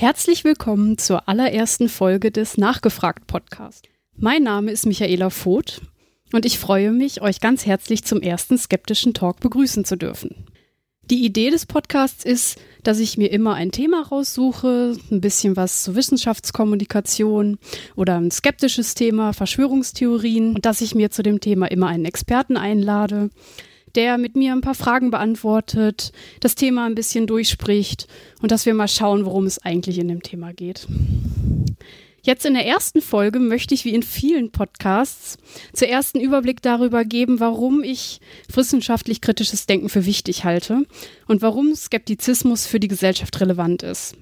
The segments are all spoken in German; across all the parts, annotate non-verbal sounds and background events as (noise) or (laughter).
Herzlich willkommen zur allerersten Folge des Nachgefragt Podcast. Mein Name ist Michaela Voth und ich freue mich, euch ganz herzlich zum ersten skeptischen Talk begrüßen zu dürfen. Die Idee des Podcasts ist, dass ich mir immer ein Thema raussuche, ein bisschen was zur Wissenschaftskommunikation oder ein skeptisches Thema, Verschwörungstheorien, und dass ich mir zu dem Thema immer einen Experten einlade, der mit mir ein paar Fragen beantwortet, das Thema ein bisschen durchspricht und dass wir mal schauen, worum es eigentlich in dem Thema geht. Jetzt in der ersten Folge möchte ich wie in vielen Podcasts zuerst einen Überblick darüber geben, warum ich wissenschaftlich kritisches Denken für wichtig halte und warum Skeptizismus für die Gesellschaft relevant ist.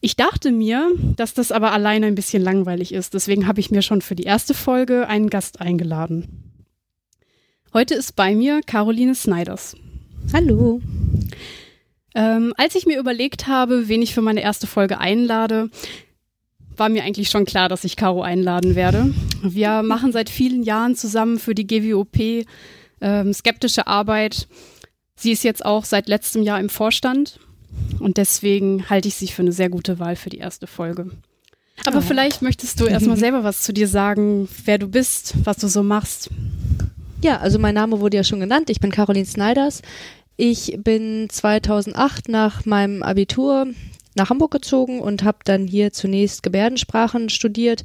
Ich dachte mir, dass das aber alleine ein bisschen langweilig ist, deswegen habe ich mir schon für die erste Folge einen Gast eingeladen. Heute ist bei mir Caroline Snyders. Hallo. Ähm, als ich mir überlegt habe, wen ich für meine erste Folge einlade, war mir eigentlich schon klar, dass ich Caro einladen werde. Wir (laughs) machen seit vielen Jahren zusammen für die GWOP ähm, skeptische Arbeit. Sie ist jetzt auch seit letztem Jahr im Vorstand und deswegen halte ich sie für eine sehr gute Wahl für die erste Folge. Aber oh. vielleicht möchtest du erstmal (laughs) selber was zu dir sagen, wer du bist, was du so machst. Ja, also mein Name wurde ja schon genannt. Ich bin Caroline Snyders. Ich bin 2008 nach meinem Abitur nach Hamburg gezogen und habe dann hier zunächst Gebärdensprachen studiert,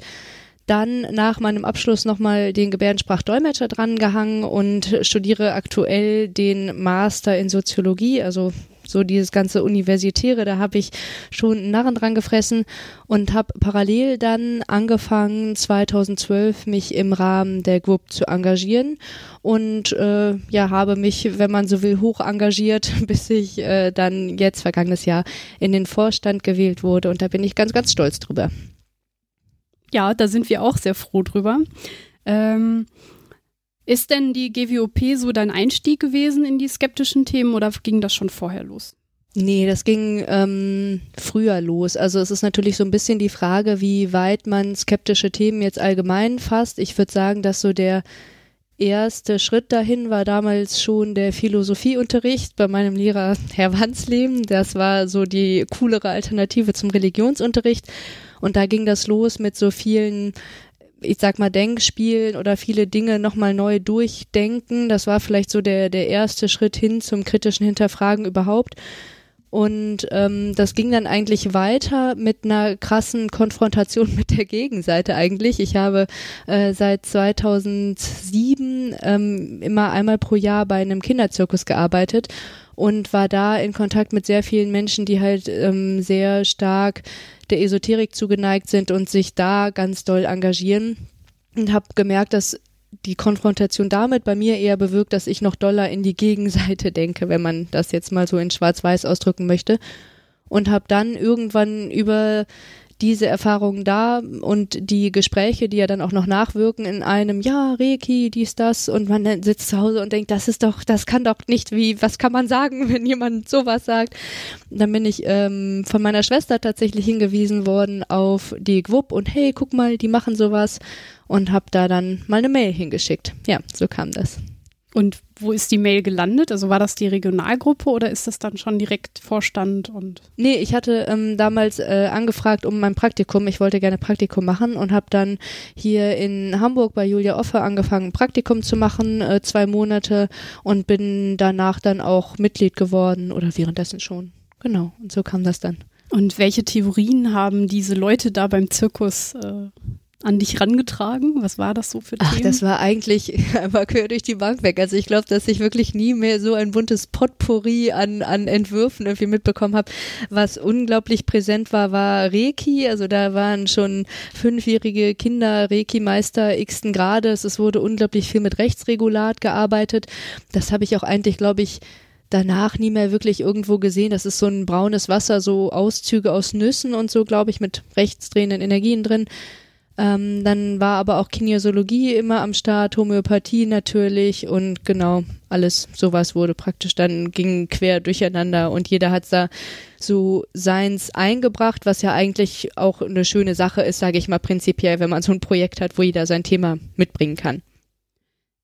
dann nach meinem Abschluss nochmal den Gebärdensprachdolmetscher drangehangen und studiere aktuell den Master in Soziologie, also so dieses ganze Universitäre, da habe ich schon einen Narren dran gefressen und habe parallel dann angefangen, 2012 mich im Rahmen der GWUP zu engagieren und äh, ja, habe mich, wenn man so will, hoch engagiert, (laughs) bis ich äh, dann jetzt vergangenes Jahr in den Vorstand gewählt wurde und da bin ich ganz, ganz stolz drüber. Ja, da sind wir auch sehr froh drüber. Ähm, ist denn die GWOP so dein Einstieg gewesen in die skeptischen Themen oder ging das schon vorher los? Nee, das ging ähm, früher los. Also es ist natürlich so ein bisschen die Frage, wie weit man skeptische Themen jetzt allgemein fasst. Ich würde sagen, dass so der erste Schritt dahin war damals schon der Philosophieunterricht bei meinem Lehrer Herr Wansleben. Das war so die coolere Alternative zum Religionsunterricht. Und da ging das los mit so vielen ich sag mal, Denkspielen oder viele Dinge nochmal neu durchdenken. Das war vielleicht so der, der erste Schritt hin zum kritischen Hinterfragen überhaupt. Und ähm, das ging dann eigentlich weiter mit einer krassen Konfrontation (laughs) mit der Gegenseite eigentlich. Ich habe äh, seit 2007 ähm, immer einmal pro Jahr bei einem Kinderzirkus gearbeitet und war da in Kontakt mit sehr vielen Menschen, die halt ähm, sehr stark der Esoterik zugeneigt sind und sich da ganz doll engagieren und habe gemerkt, dass die Konfrontation damit bei mir eher bewirkt, dass ich noch doller in die (laughs) Gegenseite denke, wenn man das jetzt mal so in Schwarz-Weiß ausdrücken möchte. Und habe dann irgendwann über diese Erfahrungen da und die Gespräche, die ja dann auch noch nachwirken in einem, ja, Reiki, dies, das, und man sitzt zu Hause und denkt, das ist doch, das kann doch nicht, wie, was kann man sagen, (laughs) wenn jemand sowas sagt? Dann bin ich ähm, von meiner Schwester tatsächlich hingewiesen worden auf die GWUP und hey, guck mal, die machen sowas und habe da dann mal eine Mail hingeschickt. Ja, so kam das. Und wo ist die Mail gelandet? Also war das die Regionalgruppe oder ist das dann schon direkt Vorstand und? Nee, ich hatte ähm, damals äh, angefragt um mein Praktikum. Ich wollte gerne Praktikum machen und habe dann hier in Hamburg bei Julia Offe angefangen, Praktikum zu machen, äh, zwei Monate und bin danach dann auch Mitglied geworden oder währenddessen schon. Genau, und so kam das dann. Und welche Theorien haben diese Leute da beim Zirkus äh, an dich rangetragen? Was war das so für Themen? Ach, das war eigentlich (laughs) einfach quer durch die Bank weg. Also ich glaube, dass ich wirklich nie mehr so ein buntes Potpourri an, an Entwürfen irgendwie mitbekommen habe. Was unglaublich präsent war, war Reiki. Also da waren schon fünfjährige Kinder Reiki-Meister x-ten Grades. Es wurde unglaublich viel mit Rechtsregulat gearbeitet. Das habe ich auch eigentlich, glaube ich, danach nie mehr wirklich irgendwo gesehen. Das ist so ein braunes Wasser, so Auszüge aus Nüssen und so, glaube ich, mit rechtsdrehenden Energien drin. Ähm, dann war aber auch Kinesiologie immer am Start, Homöopathie natürlich und genau, alles sowas wurde praktisch dann ging quer durcheinander und jeder hat da so seins eingebracht, was ja eigentlich auch eine schöne Sache ist, sage ich mal prinzipiell, wenn man so ein Projekt hat, wo jeder sein Thema mitbringen kann.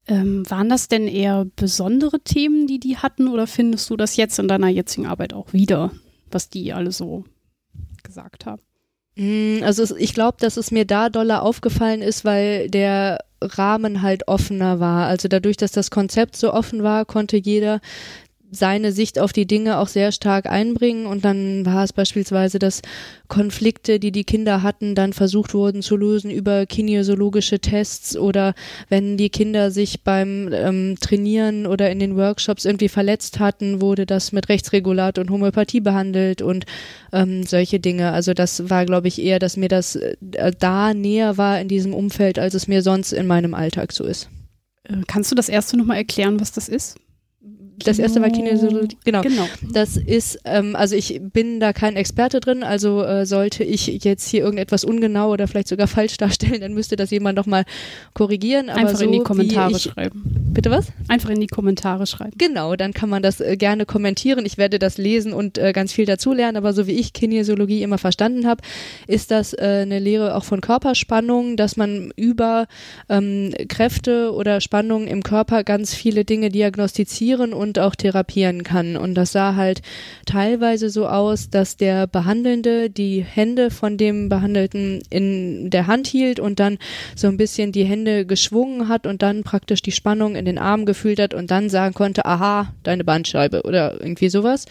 Ähm, waren das denn eher besondere Themen, die die hatten oder findest du das jetzt in deiner jetzigen Arbeit auch wieder, was die alle so gesagt haben? Mm, also ich glaube, dass es mir da doller aufgefallen ist, weil der Rahmen halt offener war. Also dadurch, dass das Konzept so offen war, konnte jeder seine Sicht auf die Dinge auch sehr stark einbringen und dann war es beispielsweise, dass Konflikte, die die Kinder hatten, dann versucht wurden zu lösen über kinesiologische Tests oder wenn die Kinder sich beim ähm, Trainieren oder in den Workshops irgendwie verletzt hatten, wurde das mit Rechtsregulat und Homöopathie behandelt und ähm, solche Dinge. Also das war, glaube ich, eher, dass mir das äh, da näher war in diesem Umfeld, als es mir sonst in meinem Alltag so ist. Äh, kannst du das erste nochmal erklären, was das ist? Das erste war Kinesiologie. Genau. genau. Das ist, ähm, also ich bin da kein Experte drin, also äh, sollte ich jetzt hier irgendetwas ungenau oder vielleicht sogar falsch darstellen, dann müsste das jemand nochmal korrigieren. Aber Einfach so in die Kommentare ich, schreiben. Bitte was? Einfach in die Kommentare schreiben. Genau, dann kann man das äh, gerne kommentieren. Ich werde das lesen und äh, ganz viel dazulernen, aber so wie ich Kinesiologie immer verstanden habe, ist das äh, eine Lehre auch von Körperspannung, dass man über ähm, Kräfte oder Spannungen im Körper ganz viele Dinge diagnostizieren und und auch therapieren kann. Und das sah halt teilweise so aus, dass der Behandelnde die Hände von dem Behandelten in der Hand hielt und dann so ein bisschen die Hände geschwungen hat und dann praktisch die Spannung in den Arm gefühlt hat und dann sagen konnte, aha, deine Bandscheibe oder irgendwie sowas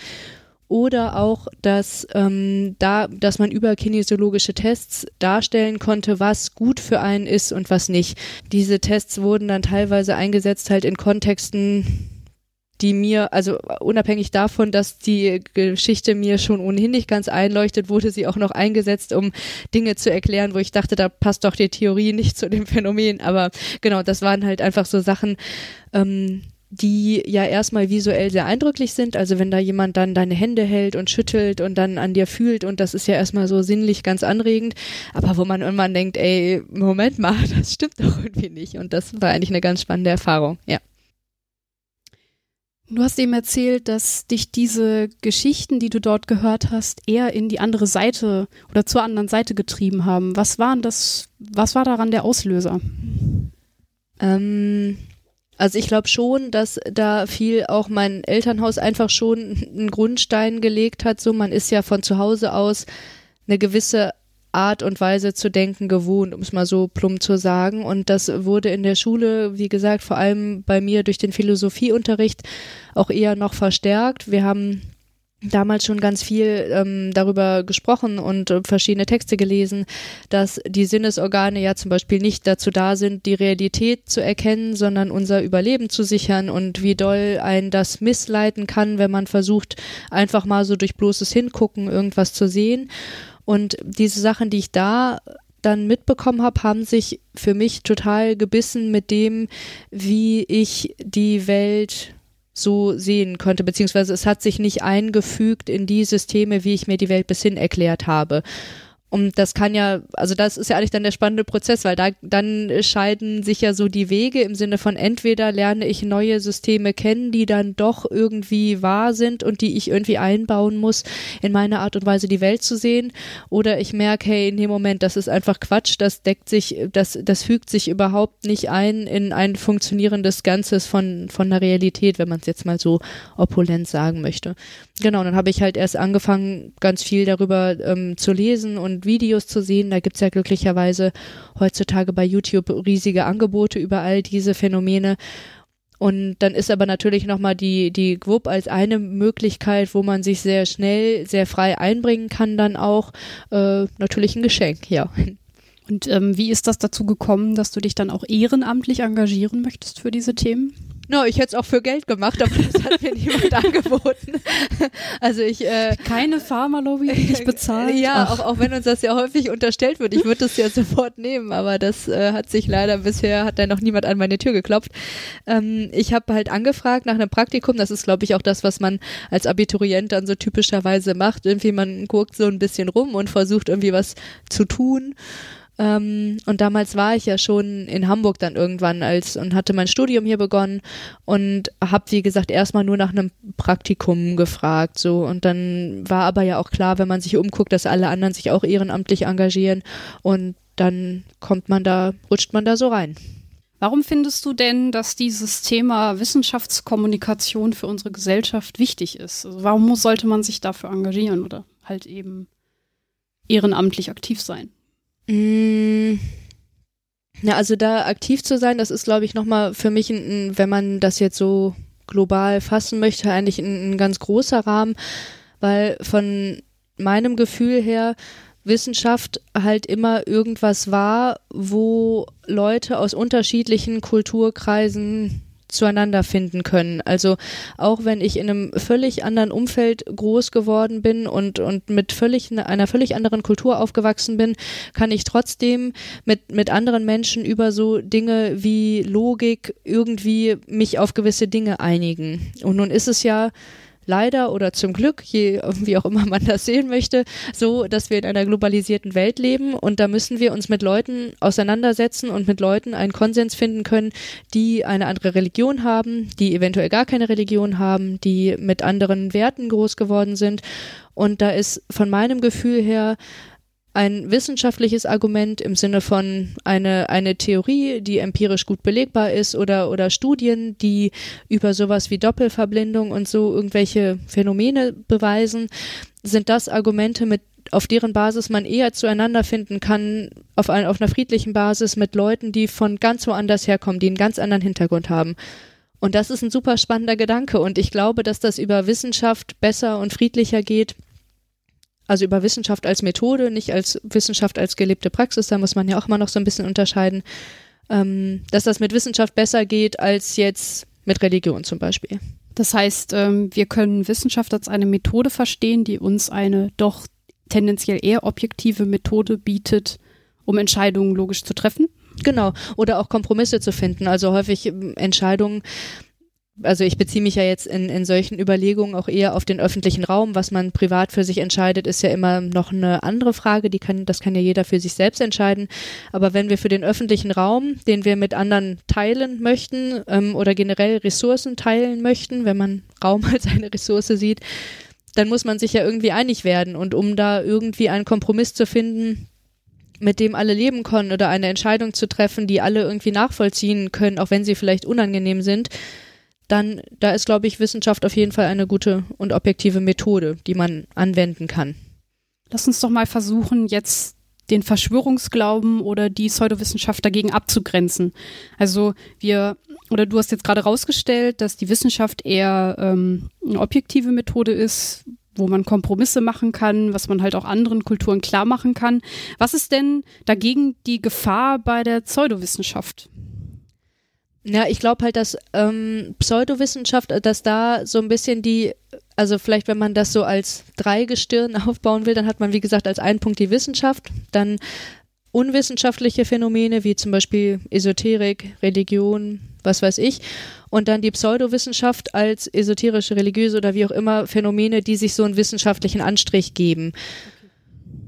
oder auch, dass ähm, da, dass man über kinesiologische Tests darstellen konnte, was gut für einen ist und was nicht. Diese Tests wurden dann teilweise eingesetzt halt in Kontexten, die mir, also unabhängig davon, dass die Geschichte mir schon ohnehin nicht ganz einleuchtet, wurde sie auch noch eingesetzt, um Dinge zu erklären, wo ich dachte, da passt doch die Theorie nicht zu dem Phänomen. Aber genau, das waren halt einfach so Sachen, ähm, die ja erstmal visuell sehr eindrücklich sind. Also wenn da jemand dann deine Hände hält und schüttelt und dann an dir fühlt und das ist ja erstmal so sinnlich ganz anregend, aber wo man irgendwann denkt, ey, Moment mal, (laughs) das stimmt doch irgendwie nicht. Und das war eigentlich eine ganz spannende Erfahrung, ja. Du hast eben erzählt, dass dich diese Geschichten, die du dort gehört hast, eher in die andere Seite oder zur anderen Seite getrieben haben. Was waren das, was war daran der Auslöser? Ähm, also ich glaube schon, dass da viel auch mein Elternhaus einfach schon einen Grundstein gelegt hat. So, man ist ja von zu Hause aus eine gewisse Art und Weise zu denken gewohnt, um es mal so plump zu sagen. Und das wurde in der Schule, wie gesagt, vor allem bei mir durch den Philosophieunterricht auch eher noch verstärkt. Wir haben damals schon ganz viel ähm, darüber gesprochen und äh, verschiedene Texte gelesen, dass die Sinnesorgane ja zum Beispiel nicht dazu da sind, die Realität zu erkennen, sondern unser Überleben zu sichern und wie doll ein das missleiten kann, wenn man versucht, einfach mal so durch bloßes Hingucken irgendwas zu sehen. Und diese Sachen, die ich da dann mitbekommen habe, haben sich für mich total gebissen mit dem, wie ich die Welt so sehen könnte, beziehungsweise es hat sich nicht eingefügt in die Systeme, wie ich mir die Welt bis hin erklärt habe. Und das kann ja, also das ist ja eigentlich dann der spannende Prozess, weil da dann scheiden sich ja so die Wege im Sinne von entweder lerne ich neue Systeme kennen, die dann doch irgendwie wahr sind und die ich irgendwie einbauen muss, in meine Art und Weise die Welt zu sehen, oder ich merke, hey, in dem Moment, das ist einfach Quatsch, das deckt sich, das, das fügt sich überhaupt nicht ein in ein funktionierendes Ganzes von, von der Realität, wenn man es jetzt mal so opulent sagen möchte. Genau, dann habe ich halt erst angefangen, ganz viel darüber ähm, zu lesen und Videos zu sehen. Da gibt es ja glücklicherweise heutzutage bei YouTube riesige Angebote über all diese Phänomene. Und dann ist aber natürlich nochmal die, die GWUP als eine Möglichkeit, wo man sich sehr schnell, sehr frei einbringen kann, dann auch äh, natürlich ein Geschenk, ja. Und ähm, wie ist das dazu gekommen, dass du dich dann auch ehrenamtlich engagieren möchtest für diese Themen? No, ich hätte es auch für Geld gemacht, aber das hat mir (laughs) niemand angeboten. (laughs) Also ich äh, keine Pharmalobby nicht (laughs) bezahlt. Ja, auch, auch wenn uns das ja häufig unterstellt wird, ich würde das ja sofort nehmen, aber das äh, hat sich leider bisher hat da noch niemand an meine Tür geklopft. Ähm, ich habe halt angefragt nach einem Praktikum. Das ist, glaube ich, auch das, was man als Abiturient dann so typischerweise macht. Irgendwie man guckt so ein bisschen rum und versucht irgendwie was zu tun. Ähm, und damals war ich ja schon in Hamburg dann irgendwann als und hatte mein Studium hier begonnen und habe wie gesagt erstmal nur nach einem Praktikum gefragt so und dann war aber ja auch klar, wenn man sich umguckt, dass alle anderen sich auch ehrenamtlich engagieren und dann kommt man da, rutscht man da so rein. Warum findest du denn, dass dieses Thema Wissenschaftskommunikation für unsere Gesellschaft wichtig ist? Also warum sollte man sich dafür engagieren oder halt eben ehrenamtlich aktiv sein? Mm. Ja, also da aktiv zu sein, das ist, glaube ich, nochmal für mich, ein, wenn man das jetzt so global fassen möchte, eigentlich ein, ein ganz großer Rahmen, weil von meinem Gefühl her Wissenschaft halt immer irgendwas war, wo Leute aus unterschiedlichen Kulturkreisen zueinander finden können. Also auch wenn ich in einem völlig anderen Umfeld groß geworden bin und, und mit völlig, einer völlig anderen Kultur aufgewachsen bin, kann ich trotzdem mit, mit anderen Menschen über so Dinge wie Logik irgendwie mich auf gewisse Dinge einigen. Und nun ist es ja leider oder zum Glück, je, wie auch immer man das sehen möchte, so, dass wir in einer globalisierten Welt leben und da müssen wir uns mit Leuten auseinandersetzen und mit Leuten einen Konsens finden können, die eine andere Religion haben, die eventuell gar keine Religion haben, die mit anderen Werten groß geworden sind. Und da ist von meinem Gefühl her ein wissenschaftliches Argument im Sinne von eine, eine Theorie, die empirisch gut belegbar ist oder, oder Studien, die über sowas wie Doppelverblindung und so irgendwelche Phänomene beweisen, sind das Argumente, mit, auf deren Basis man eher zueinander finden kann, auf, ein, auf einer friedlichen Basis mit Leuten, die von ganz woanders herkommen, die einen ganz anderen Hintergrund haben. Und das ist ein super spannender Gedanke und ich glaube, dass das über Wissenschaft besser und friedlicher geht, also über Wissenschaft als Methode, nicht als Wissenschaft als gelebte Praxis, da muss man ja auch immer noch so ein bisschen unterscheiden, ähm, dass das mit Wissenschaft besser geht als jetzt mit Religion zum Beispiel. Das heißt, ähm, wir können Wissenschaft als eine Methode verstehen, die uns eine doch tendenziell eher objektive Methode bietet, um Entscheidungen logisch zu treffen. Genau. Oder auch Kompromisse zu finden. Also häufig ähm, Entscheidungen also ich beziehe mich ja jetzt in, in solchen Überlegungen auch eher auf den öffentlichen Raum. Was man privat für sich entscheidet, ist ja immer noch eine andere Frage. Die kann, das kann ja jeder für sich selbst entscheiden. Aber wenn wir für den öffentlichen Raum, den wir mit anderen teilen möchten ähm, oder generell Ressourcen teilen möchten, wenn man Raum (laughs) als eine Ressource sieht, dann muss man sich ja irgendwie einig werden. Und um da irgendwie einen Kompromiss zu finden, mit dem alle leben können oder eine Entscheidung zu treffen, die alle irgendwie nachvollziehen können, auch wenn sie vielleicht unangenehm sind, dann da ist, glaube ich, Wissenschaft auf jeden Fall eine gute und objektive Methode, die man anwenden kann. Lass uns doch mal versuchen, jetzt den Verschwörungsglauben oder die Pseudowissenschaft dagegen abzugrenzen. Also wir, oder du hast jetzt gerade rausgestellt, dass die Wissenschaft eher ähm, eine objektive Methode ist, wo man Kompromisse machen kann, was man halt auch anderen Kulturen klar machen kann. Was ist denn dagegen die Gefahr bei der Pseudowissenschaft? Ja, ich glaube halt, dass ähm, Pseudowissenschaft, äh, dass da so ein bisschen die, also vielleicht wenn man das so als Dreigestirn (laughs) aufbauen will, dann hat man wie gesagt als einen Punkt die Wissenschaft, dann unwissenschaftliche Phänomene wie zum Beispiel Esoterik, Religion, was weiß ich, und dann die Pseudowissenschaft als esoterische, religiöse oder wie auch immer Phänomene, die sich so einen wissenschaftlichen Anstrich geben.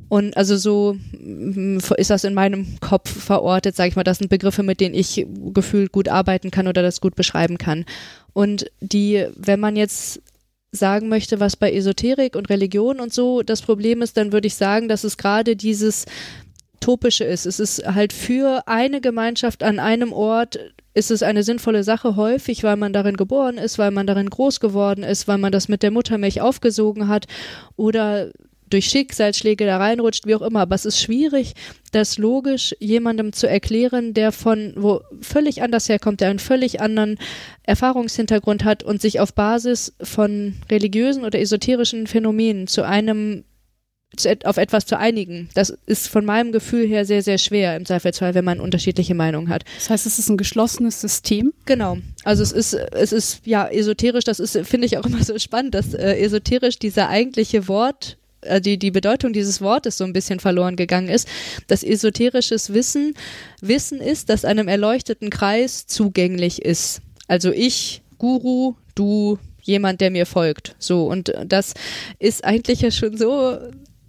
Und also so mm, ist das in meinem Kopf verortet, sage ich mal. Das sind Begriffe, mit denen ich gefühlt gut arbeiten kann oder das gut beschreiben kann. Und die, wenn man jetzt sagen möchte, was bei Esoterik und Religion und so das Problem ist, dann würde ich sagen, dass es gerade dieses Topische ist. Es ist halt für eine Gemeinschaft an einem Ort ist es eine sinnvolle Sache häufig, weil man darin geboren ist, weil man darin groß geworden ist, weil man das mit der Muttermilch aufgesogen hat oder durch Schicksalsschläge da reinrutscht, wie auch immer. Aber es ist schwierig, das logisch jemandem zu erklären, der von wo völlig anders herkommt, der einen völlig anderen Erfahrungshintergrund hat und sich auf Basis von religiösen oder esoterischen Phänomenen zu einem auf etwas zu einigen. Das ist von meinem Gefühl her sehr, sehr schwer im Zweifelsfall, wenn man unterschiedliche Meinungen hat. Das heißt, es ist ein geschlossenes System? Genau. Also es ist, es ist ja esoterisch, das ist, finde ich auch immer so spannend, dass äh, esoterisch dieser eigentliche Wort die, die Bedeutung dieses Wortes so ein bisschen verloren gegangen ist, dass esoterisches Wissen Wissen ist, das einem erleuchteten Kreis zugänglich ist. Also ich, Guru, du, jemand, der mir folgt. So, und das ist eigentlich ja schon so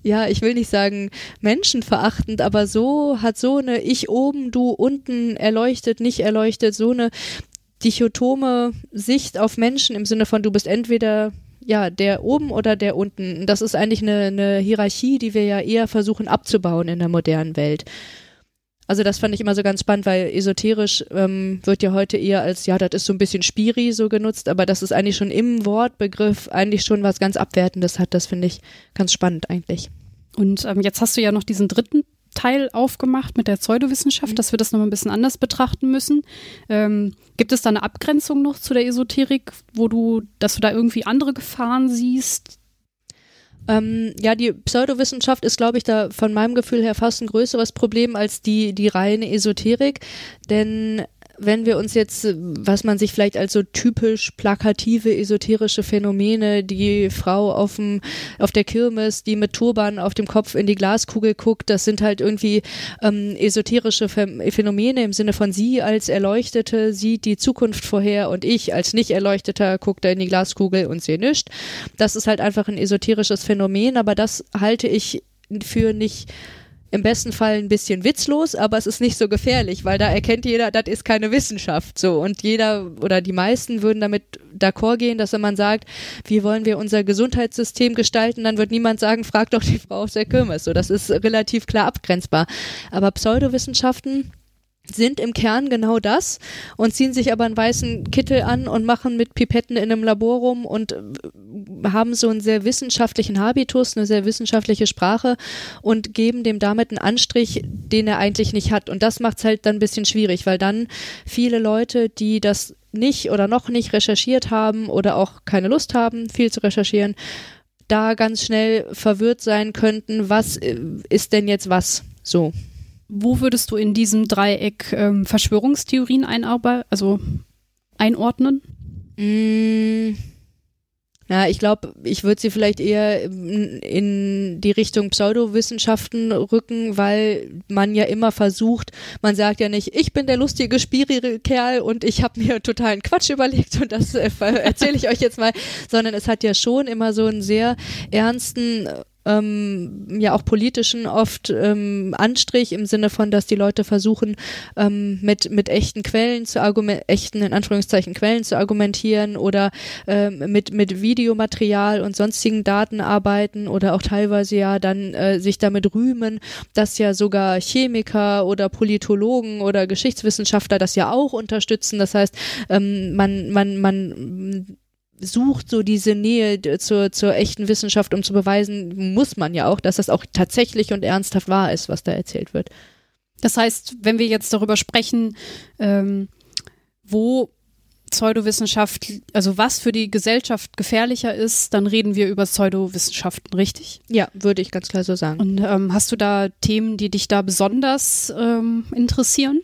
ja, ich will nicht sagen menschenverachtend, aber so hat so eine Ich oben, du unten erleuchtet, nicht erleuchtet, so eine dichotome Sicht auf Menschen im Sinne von du bist entweder ja, der oben oder der unten. Das ist eigentlich eine, eine Hierarchie, die wir ja eher versuchen abzubauen in der modernen Welt. Also das fand ich immer so ganz spannend, weil esoterisch ähm, wird ja heute eher als, ja, das ist so ein bisschen Spiri so genutzt, aber das ist eigentlich schon im Wortbegriff eigentlich schon was ganz Abwertendes hat. Das finde ich ganz spannend eigentlich. Und ähm, jetzt hast du ja noch diesen dritten Teil aufgemacht mit der Pseudowissenschaft, mhm. dass wir das nochmal ein bisschen anders betrachten müssen. Ähm, gibt es da eine Abgrenzung noch zu der Esoterik, wo du, dass du da irgendwie andere Gefahren siehst? Ähm, ja, die Pseudowissenschaft ist, glaube ich, da von meinem Gefühl her fast ein größeres Problem als die, die reine Esoterik. Denn wenn wir uns jetzt, was man sich vielleicht als so typisch plakative, esoterische Phänomene, die Frau auf, dem, auf der Kirmes, die mit Turban auf dem Kopf in die Glaskugel guckt, das sind halt irgendwie ähm, esoterische Phänomene im Sinne von sie als Erleuchtete sieht die Zukunft vorher und ich als nicht Erleuchteter gucke da in die Glaskugel und sehe nichts. Das ist halt einfach ein esoterisches Phänomen, aber das halte ich für nicht im besten Fall ein bisschen witzlos, aber es ist nicht so gefährlich, weil da erkennt jeder, das ist keine Wissenschaft. So und jeder oder die meisten würden damit d'accord gehen, dass wenn man sagt, wie wollen wir unser Gesundheitssystem gestalten, dann wird niemand sagen, frag doch die Frau aus der Kirmes. So, das ist relativ klar abgrenzbar. Aber Pseudowissenschaften sind im Kern genau das und ziehen sich aber einen weißen Kittel an und machen mit Pipetten in einem Labor rum und äh, haben so einen sehr wissenschaftlichen Habitus, eine sehr wissenschaftliche Sprache und geben dem damit einen Anstrich, den er eigentlich nicht hat. Und das macht es halt dann ein bisschen schwierig, weil dann viele Leute, die das nicht oder noch nicht recherchiert haben oder auch keine Lust haben, viel zu recherchieren, da ganz schnell verwirrt sein könnten, was äh, ist denn jetzt was so. Wo würdest du in diesem Dreieck ähm, Verschwörungstheorien einarbeiten, also einordnen? Mm. Ja, ich glaube, ich würde sie vielleicht eher in die Richtung Pseudowissenschaften rücken, weil man ja immer versucht, man sagt ja nicht, ich bin der lustige, spirige Kerl und ich habe mir totalen Quatsch überlegt und das äh, erzähle ich euch jetzt mal, sondern es hat ja schon immer so einen sehr ernsten ähm, ja auch politischen oft ähm, Anstrich im Sinne von, dass die Leute versuchen, ähm, mit, mit echten Quellen zu argumentieren, echten in Anführungszeichen Quellen zu argumentieren oder ähm, mit, mit Videomaterial und sonstigen Daten arbeiten oder auch teilweise ja dann äh, sich damit rühmen, dass ja sogar Chemiker oder Politologen oder Geschichtswissenschaftler das ja auch unterstützen. Das heißt, ähm, man, man, man sucht so diese Nähe zur, zur echten Wissenschaft, um zu beweisen, muss man ja auch, dass das auch tatsächlich und ernsthaft wahr ist, was da erzählt wird. Das heißt, wenn wir jetzt darüber sprechen, ähm, wo Pseudowissenschaft, also was für die Gesellschaft gefährlicher ist, dann reden wir über Pseudowissenschaften, richtig? Ja, würde ich ganz klar so sagen. Und ähm, hast du da Themen, die dich da besonders ähm, interessieren?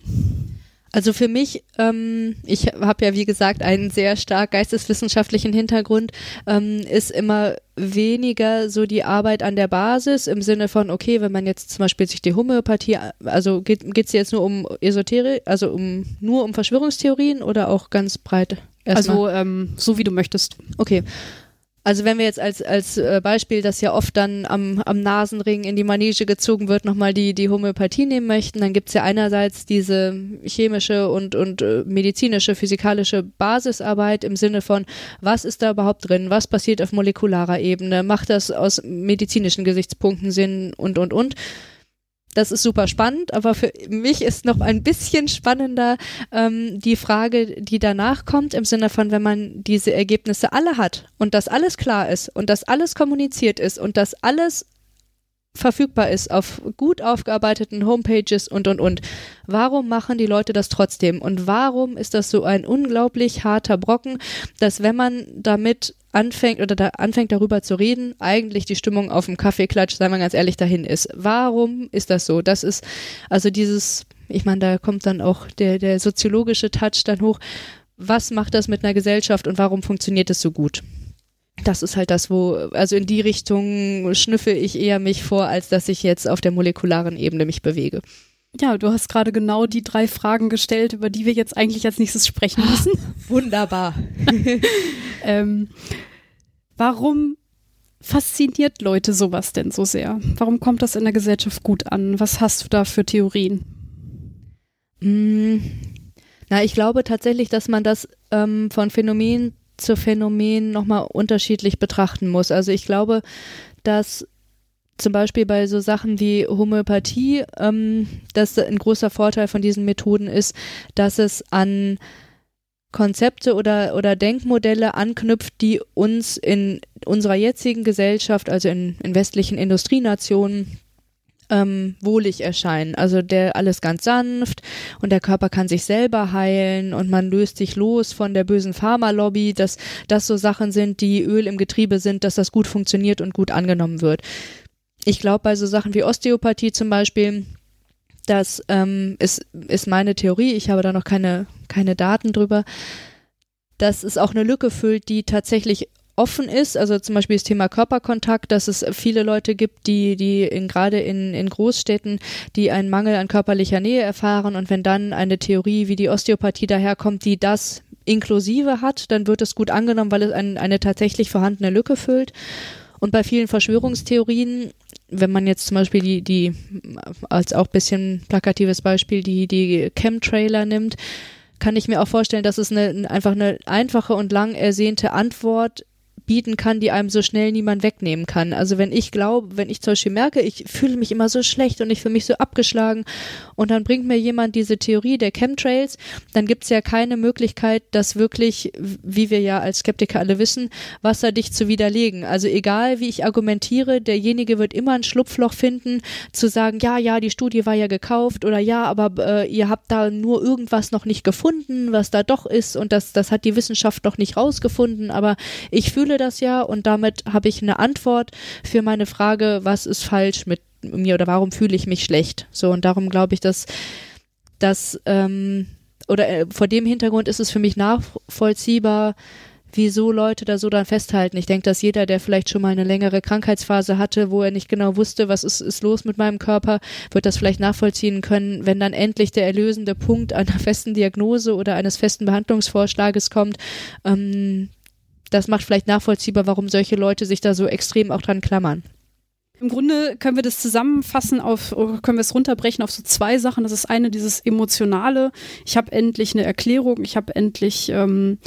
Also für mich, ähm, ich habe ja wie gesagt einen sehr stark geisteswissenschaftlichen Hintergrund, ähm, ist immer weniger so die Arbeit an der Basis im Sinne von, okay, wenn man jetzt zum Beispiel sich die Homöopathie, also geht es jetzt nur um Esoterik, also um nur um Verschwörungstheorien oder auch ganz breit? Erstmal? Also ähm, so wie du möchtest. Okay. Also wenn wir jetzt als, als äh, Beispiel, das ja oft dann am, am Nasenring in die Manege gezogen wird, nochmal die, die Homöopathie nehmen möchten, dann gibt's ja einerseits diese chemische und, und äh, medizinische, physikalische Basisarbeit im Sinne von, was ist da überhaupt drin, was passiert auf molekularer Ebene, macht das aus medizinischen Gesichtspunkten Sinn? Und, und, und. Das ist super spannend, aber für mich ist noch ein bisschen spannender ähm, die Frage, die danach kommt, im Sinne von, wenn man diese Ergebnisse alle hat und das alles klar ist und das alles kommuniziert ist und das alles verfügbar ist auf gut aufgearbeiteten Homepages und und und. Warum machen die Leute das trotzdem? Und warum ist das so ein unglaublich harter Brocken, dass wenn man damit anfängt oder da anfängt darüber zu reden, eigentlich die Stimmung auf dem Kaffeeklatsch, sagen wir ganz ehrlich, dahin ist. Warum ist das so? Das ist also dieses, ich meine, da kommt dann auch der, der soziologische Touch dann hoch. Was macht das mit einer Gesellschaft und warum funktioniert es so gut? Das ist halt das, wo, also in die Richtung schnüffel ich eher mich vor, als dass ich jetzt auf der molekularen Ebene mich bewege. Ja, du hast gerade genau die drei Fragen gestellt, über die wir jetzt eigentlich als nächstes sprechen müssen. Wunderbar. (laughs) (laughs) ähm, warum fasziniert Leute sowas denn so sehr? Warum kommt das in der Gesellschaft gut an? Was hast du da für Theorien? Mm, na, ich glaube tatsächlich, dass man das ähm, von Phänomen zu Phänomen nochmal unterschiedlich betrachten muss. Also ich glaube, dass zum Beispiel bei so Sachen wie Homöopathie, ähm, dass ein großer Vorteil von diesen Methoden ist, dass es an Konzepte oder, oder Denkmodelle anknüpft, die uns in unserer jetzigen Gesellschaft, also in, in westlichen Industrienationen, ähm, wohlig erscheinen. Also der alles ganz sanft und der Körper kann sich selber heilen und man löst sich los von der bösen Pharmalobby, dass das so Sachen sind, die Öl im Getriebe sind, dass das gut funktioniert und gut angenommen wird. Ich glaube, bei so Sachen wie Osteopathie zum Beispiel, das ähm, ist, ist meine Theorie, ich habe da noch keine, keine Daten drüber, dass es auch eine Lücke füllt, die tatsächlich offen ist, also zum Beispiel das Thema Körperkontakt, dass es viele Leute gibt, die, die in, gerade in, in Großstädten, die einen Mangel an körperlicher Nähe erfahren und wenn dann eine Theorie wie die Osteopathie daherkommt, die das inklusive hat, dann wird es gut angenommen, weil es ein, eine tatsächlich vorhandene Lücke füllt. Und bei vielen Verschwörungstheorien wenn man jetzt zum Beispiel die, die als auch bisschen plakatives Beispiel, die, die Chemtrailer nimmt, kann ich mir auch vorstellen, dass es eine, einfach eine einfache und lang ersehnte Antwort bieten kann, die einem so schnell niemand wegnehmen kann. Also wenn ich glaube, wenn ich zum Beispiel merke, ich fühle mich immer so schlecht und ich fühle mich so abgeschlagen und dann bringt mir jemand diese Theorie der Chemtrails, dann gibt es ja keine Möglichkeit, das wirklich, wie wir ja als Skeptiker alle wissen, wasserdicht zu widerlegen. Also egal, wie ich argumentiere, derjenige wird immer ein Schlupfloch finden, zu sagen, ja, ja, die Studie war ja gekauft oder ja, aber äh, ihr habt da nur irgendwas noch nicht gefunden, was da doch ist und das, das hat die Wissenschaft noch nicht rausgefunden, aber ich fühle fühle das ja und damit habe ich eine Antwort für meine Frage, was ist falsch mit mir oder warum fühle ich mich schlecht. So und darum glaube ich, dass dass ähm, oder äh, vor dem Hintergrund ist es für mich nachvollziehbar, wieso Leute da so dann festhalten. Ich denke, dass jeder, der vielleicht schon mal eine längere Krankheitsphase hatte, wo er nicht genau wusste, was ist, ist los mit meinem Körper, wird das vielleicht nachvollziehen können, wenn dann endlich der erlösende Punkt einer (laughs) festen Diagnose oder eines festen Behandlungsvorschlages kommt, ähm, das macht vielleicht nachvollziehbar, warum solche Leute sich da so extrem auch dran klammern. Im Grunde können wir das zusammenfassen auf, können wir es runterbrechen auf so zwei Sachen. Das ist eine, dieses Emotionale. Ich habe endlich eine Erklärung, ich habe endlich, ähm,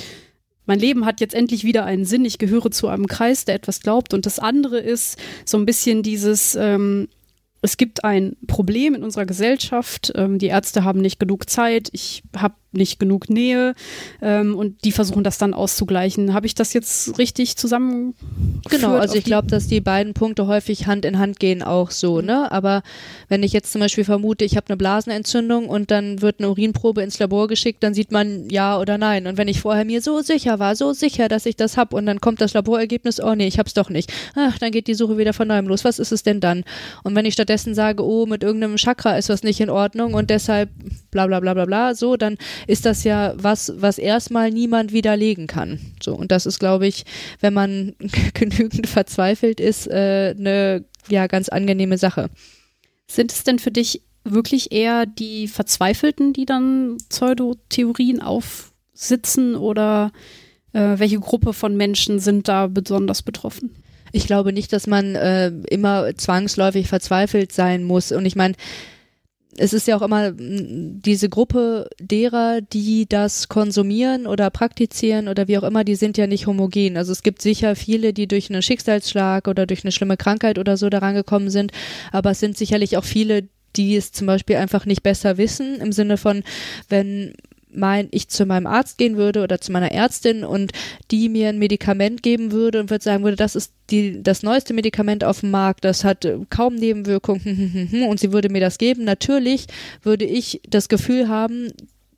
mein Leben hat jetzt endlich wieder einen Sinn, ich gehöre zu einem Kreis, der etwas glaubt. Und das andere ist so ein bisschen dieses, ähm, es gibt ein Problem in unserer Gesellschaft. Ähm, die Ärzte haben nicht genug Zeit. Ich habe nicht genug Nähe ähm, und die versuchen das dann auszugleichen. Habe ich das jetzt richtig zusammen? Genau, also ich glaube, dass die beiden Punkte häufig Hand in Hand gehen auch so, mhm. ne? Aber wenn ich jetzt zum Beispiel vermute, ich habe eine Blasenentzündung und dann wird eine Urinprobe ins Labor geschickt, dann sieht man ja oder nein. Und wenn ich vorher mir so sicher war, so sicher, dass ich das habe und dann kommt das Laborergebnis, oh nee, ich hab's doch nicht. Ach, dann geht die Suche wieder von neuem los. Was ist es denn dann? Und wenn ich stattdessen sage, oh, mit irgendeinem Chakra ist was nicht in Ordnung und deshalb bla bla bla bla bla, so, dann ist das ja was, was erstmal niemand widerlegen kann. So, und das ist, glaube ich, wenn man (laughs) genügend verzweifelt ist, äh, eine ja ganz angenehme Sache. Sind es denn für dich wirklich eher die Verzweifelten, die dann Pseudotheorien aufsitzen oder äh, welche Gruppe von Menschen sind da besonders betroffen? Ich glaube nicht, dass man äh, immer zwangsläufig verzweifelt sein muss. Und ich meine, es ist ja auch immer diese Gruppe derer, die das konsumieren oder praktizieren oder wie auch immer, die sind ja nicht homogen. Also es gibt sicher viele, die durch einen Schicksalsschlag oder durch eine schlimme Krankheit oder so daran gekommen sind, aber es sind sicherlich auch viele, die es zum Beispiel einfach nicht besser wissen, im Sinne von, wenn mein, ich zu meinem Arzt gehen würde oder zu meiner Ärztin und die mir ein Medikament geben würde und würde sagen würde, das ist die, das neueste Medikament auf dem Markt, das hat äh, kaum Nebenwirkungen und sie würde mir das geben. Natürlich würde ich das Gefühl haben,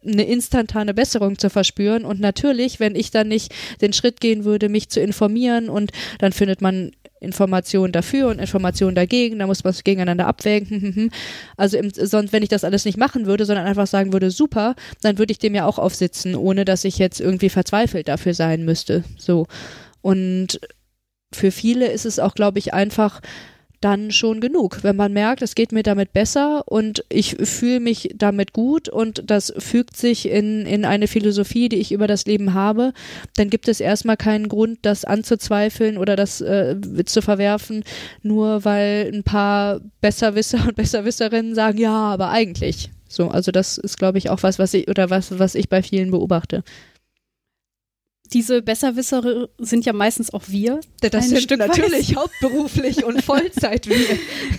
eine instantane Besserung zu verspüren. Und natürlich, wenn ich dann nicht den Schritt gehen würde, mich zu informieren und dann findet man Informationen dafür und Informationen dagegen, da muss man es gegeneinander abwägen. (laughs) also im, sonst, wenn ich das alles nicht machen würde, sondern einfach sagen würde, super, dann würde ich dem ja auch aufsitzen, ohne dass ich jetzt irgendwie verzweifelt dafür sein müsste. So. Und für viele ist es auch, glaube ich, einfach dann schon genug. Wenn man merkt, es geht mir damit besser und ich fühle mich damit gut und das fügt sich in, in eine Philosophie, die ich über das Leben habe, dann gibt es erstmal keinen Grund, das anzuzweifeln oder das äh, zu verwerfen, nur weil ein paar Besserwisser (laughs) und Besserwisserinnen sagen, ja, aber eigentlich. So, also das ist, glaube ich, auch was, was ich oder was, was ich bei vielen beobachte diese Besserwisser sind ja meistens auch wir. Das sind Stück natürlich hauptberuflich und (laughs) Vollzeit wir.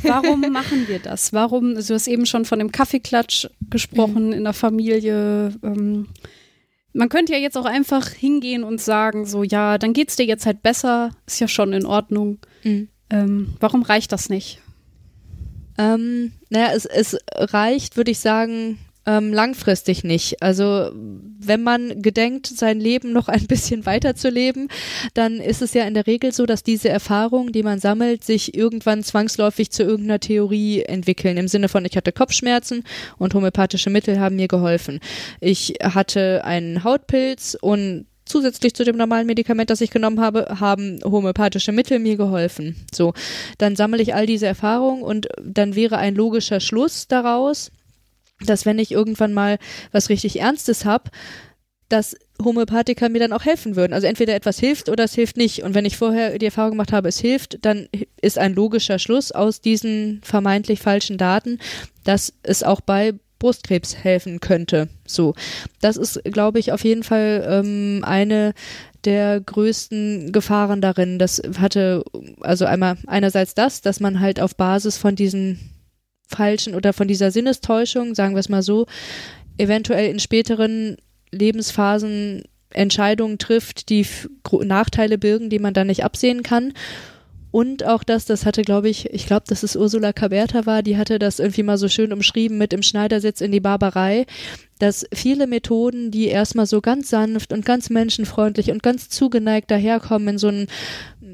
Warum machen wir das? Warum, also du hast eben schon von dem Kaffeeklatsch gesprochen mhm. in der Familie. Ähm, man könnte ja jetzt auch einfach hingehen und sagen, so, ja, dann geht's dir jetzt halt besser, ist ja schon in Ordnung. Mhm. Ähm, warum reicht das nicht? Ähm, naja, es, es reicht, würde ich sagen, ähm, langfristig nicht. Also wenn man gedenkt, sein Leben noch ein bisschen weiter zu leben, dann ist es ja in der Regel so, dass diese Erfahrungen, die man sammelt, sich irgendwann zwangsläufig zu irgendeiner Theorie entwickeln. Im Sinne von, ich hatte Kopfschmerzen und homöopathische Mittel haben mir geholfen. Ich hatte einen Hautpilz und zusätzlich zu dem normalen Medikament, das ich genommen habe, haben homöopathische Mittel mir geholfen. So, dann sammle ich all diese Erfahrungen und dann wäre ein logischer Schluss daraus, dass wenn ich irgendwann mal was richtig Ernstes habe, dass Homöopathika mir dann auch helfen würden. Also entweder etwas hilft oder es hilft nicht. Und wenn ich vorher die Erfahrung gemacht habe, es hilft, dann ist ein logischer Schluss aus diesen vermeintlich falschen Daten, dass es auch bei Brustkrebs helfen könnte. So, das ist, glaube ich, auf jeden Fall ähm, eine der größten Gefahren darin. Das hatte also einmal einerseits das, dass man halt auf Basis von diesen falschen oder von dieser Sinnestäuschung, sagen wir es mal so, eventuell in späteren Lebensphasen Entscheidungen trifft, die Nachteile birgen, die man dann nicht absehen kann. Und auch das, das hatte, glaube ich, ich glaube, dass es Ursula Caberta war, die hatte das irgendwie mal so schön umschrieben mit im Schneidersitz in die Barbarei, dass viele Methoden, die erstmal so ganz sanft und ganz menschenfreundlich und ganz zugeneigt daherkommen in so einen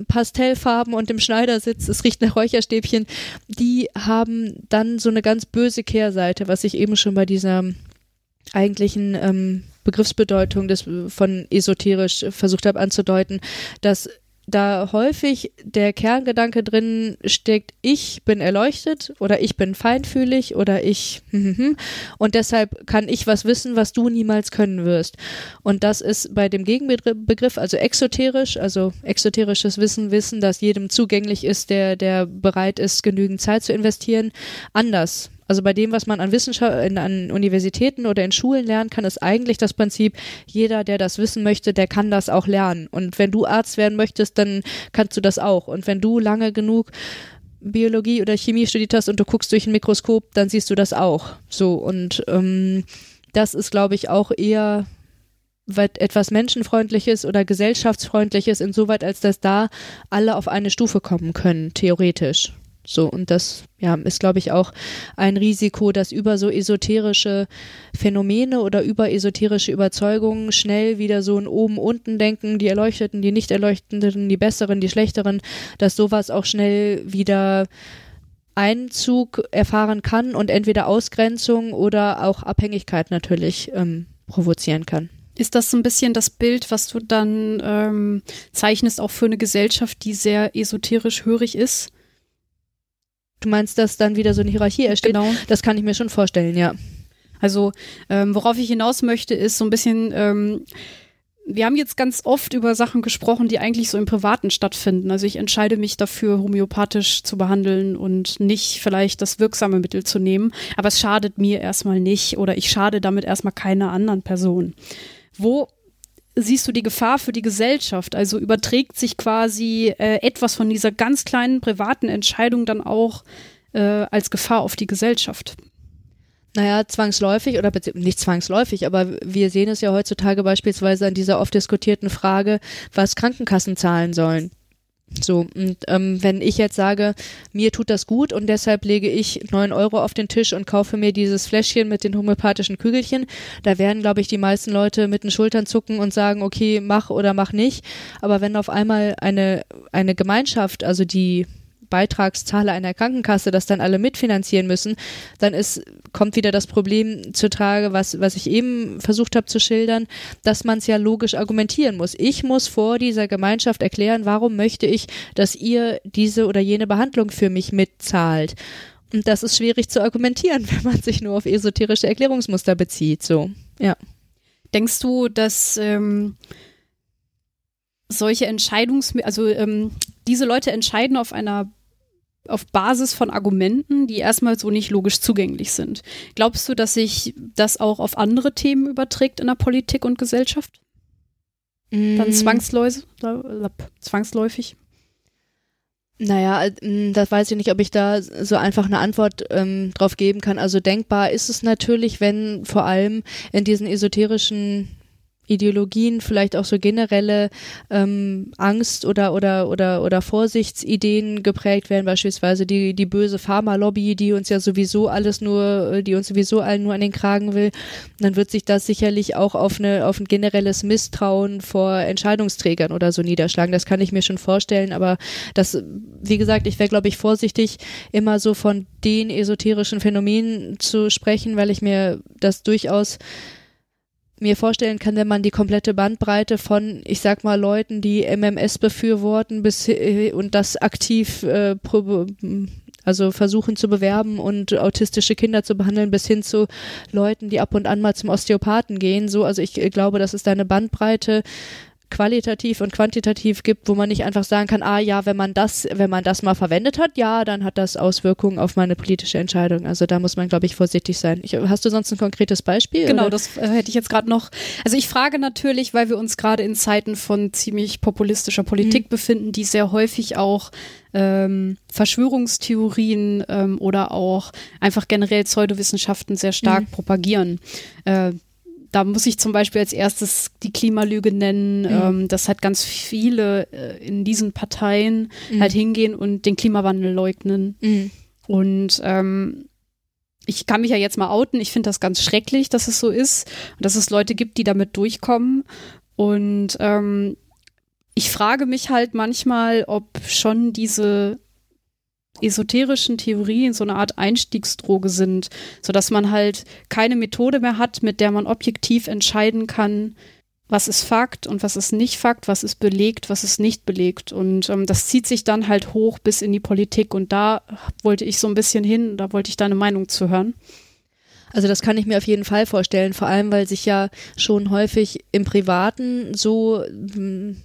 Pastellfarben und im Schneidersitz, es riecht nach Räucherstäbchen, die haben dann so eine ganz böse Kehrseite, was ich eben schon bei dieser eigentlichen ähm, Begriffsbedeutung des von esoterisch versucht habe anzudeuten, dass da häufig der Kerngedanke drin steckt, ich bin erleuchtet oder ich bin feinfühlig oder ich (laughs) und deshalb kann ich was wissen, was du niemals können wirst. Und das ist bei dem Gegenbegriff, also exoterisch, also exoterisches Wissen, Wissen, das jedem zugänglich ist, der, der bereit ist, genügend Zeit zu investieren, anders. Also bei dem, was man an Wissenschaft, an Universitäten oder in Schulen lernen kann, ist eigentlich das Prinzip, jeder, der das wissen möchte, der kann das auch lernen. Und wenn du Arzt werden möchtest, dann kannst du das auch. Und wenn du lange genug Biologie oder Chemie studiert hast und du guckst durch ein Mikroskop, dann siehst du das auch. So und ähm, das ist, glaube ich, auch eher etwas menschenfreundliches oder gesellschaftsfreundliches, insoweit als dass da alle auf eine Stufe kommen können, theoretisch. So, und das ja, ist, glaube ich, auch ein Risiko, dass über so esoterische Phänomene oder über esoterische Überzeugungen schnell wieder so ein Oben-Unten-Denken, die Erleuchteten, die Nicht-Erleuchteten, die Besseren, die Schlechteren, dass sowas auch schnell wieder Einzug erfahren kann und entweder Ausgrenzung oder auch Abhängigkeit natürlich ähm, provozieren kann. Ist das so ein bisschen das Bild, was du dann ähm, zeichnest, auch für eine Gesellschaft, die sehr esoterisch hörig ist? Du meinst, dass dann wieder so eine Hierarchie entsteht? Genau. Das kann ich mir schon vorstellen, ja. Also, ähm, worauf ich hinaus möchte, ist so ein bisschen, ähm, wir haben jetzt ganz oft über Sachen gesprochen, die eigentlich so im Privaten stattfinden. Also ich entscheide mich dafür, homöopathisch zu behandeln und nicht vielleicht das wirksame Mittel zu nehmen. Aber es schadet mir erstmal nicht oder ich schade damit erstmal keiner anderen Person. Wo siehst du die Gefahr für die Gesellschaft? Also überträgt sich quasi äh, etwas von dieser ganz kleinen privaten Entscheidung dann auch äh, als Gefahr auf die Gesellschaft? Naja, zwangsläufig oder nicht zwangsläufig, aber wir sehen es ja heutzutage beispielsweise an dieser oft diskutierten Frage, was Krankenkassen zahlen sollen. So, und ähm, wenn ich jetzt sage, mir tut das gut und deshalb lege ich neun Euro auf den Tisch und kaufe mir dieses Fläschchen mit den homöopathischen Kügelchen, da werden, glaube ich, die meisten Leute mit den Schultern zucken und sagen, okay, mach oder mach nicht. Aber wenn auf einmal eine, eine Gemeinschaft, also die Beitragszahler einer Krankenkasse das dann alle mitfinanzieren müssen, dann ist, kommt wieder das Problem zu Trage, was, was ich eben versucht habe zu schildern, dass man es ja logisch argumentieren muss. Ich muss vor dieser Gemeinschaft erklären, warum möchte ich, dass ihr diese oder jene Behandlung für mich mitzahlt. Und das ist schwierig zu argumentieren, (laughs) wenn man sich nur auf esoterische Erklärungsmuster bezieht. So, ja. Denkst du, dass ähm, solche Entscheidungs, also ähm, diese Leute entscheiden auf einer auf Basis von Argumenten, die erstmal so nicht logisch zugänglich sind. Glaubst du, dass sich das auch auf andere Themen überträgt in der Politik und Gesellschaft? Mm. Dann zwangsläufig? Naja, äh, das weiß ich nicht, ob ich da so einfach eine Antwort ähm, drauf geben kann. Also denkbar ist es natürlich, wenn vor allem in diesen esoterischen Ideologien, vielleicht auch so generelle ähm, Angst oder oder oder oder Vorsichtsideen geprägt werden, beispielsweise die die böse Pharmalobby, die uns ja sowieso alles nur, die uns sowieso allen nur an den Kragen will, dann wird sich das sicherlich auch auf eine auf ein generelles Misstrauen vor Entscheidungsträgern oder so niederschlagen. Das kann ich mir schon vorstellen, aber das, wie gesagt, ich wäre glaube ich vorsichtig, immer so von den esoterischen Phänomenen zu sprechen, weil ich mir das durchaus mir vorstellen kann, wenn man die komplette Bandbreite von, ich sag mal, Leuten, die MMS befürworten bis äh, und das aktiv äh, also versuchen zu bewerben und autistische Kinder zu behandeln, bis hin zu Leuten, die ab und an mal zum Osteopathen gehen. So, also ich glaube, das ist eine Bandbreite qualitativ und quantitativ gibt, wo man nicht einfach sagen kann, ah ja, wenn man das, wenn man das mal verwendet hat, ja, dann hat das Auswirkungen auf meine politische Entscheidung. Also da muss man, glaube ich, vorsichtig sein. Ich, hast du sonst ein konkretes Beispiel? Genau, oder? das äh, hätte ich jetzt gerade noch. Also ich frage natürlich, weil wir uns gerade in Zeiten von ziemlich populistischer Politik mhm. befinden, die sehr häufig auch ähm, Verschwörungstheorien ähm, oder auch einfach generell Pseudowissenschaften sehr stark mhm. propagieren. Äh, da muss ich zum Beispiel als erstes die Klimalüge nennen, mhm. ähm, dass halt ganz viele äh, in diesen Parteien mhm. halt hingehen und den Klimawandel leugnen. Mhm. Und ähm, ich kann mich ja jetzt mal outen, ich finde das ganz schrecklich, dass es so ist und dass es Leute gibt, die damit durchkommen. Und ähm, ich frage mich halt manchmal, ob schon diese esoterischen Theorien so eine Art Einstiegsdroge sind, sodass man halt keine Methode mehr hat, mit der man objektiv entscheiden kann, was ist Fakt und was ist nicht Fakt, was ist belegt, was ist nicht belegt. Und ähm, das zieht sich dann halt hoch bis in die Politik. Und da wollte ich so ein bisschen hin, da wollte ich deine Meinung zu hören. Also das kann ich mir auf jeden Fall vorstellen, vor allem weil sich ja schon häufig im Privaten so hm,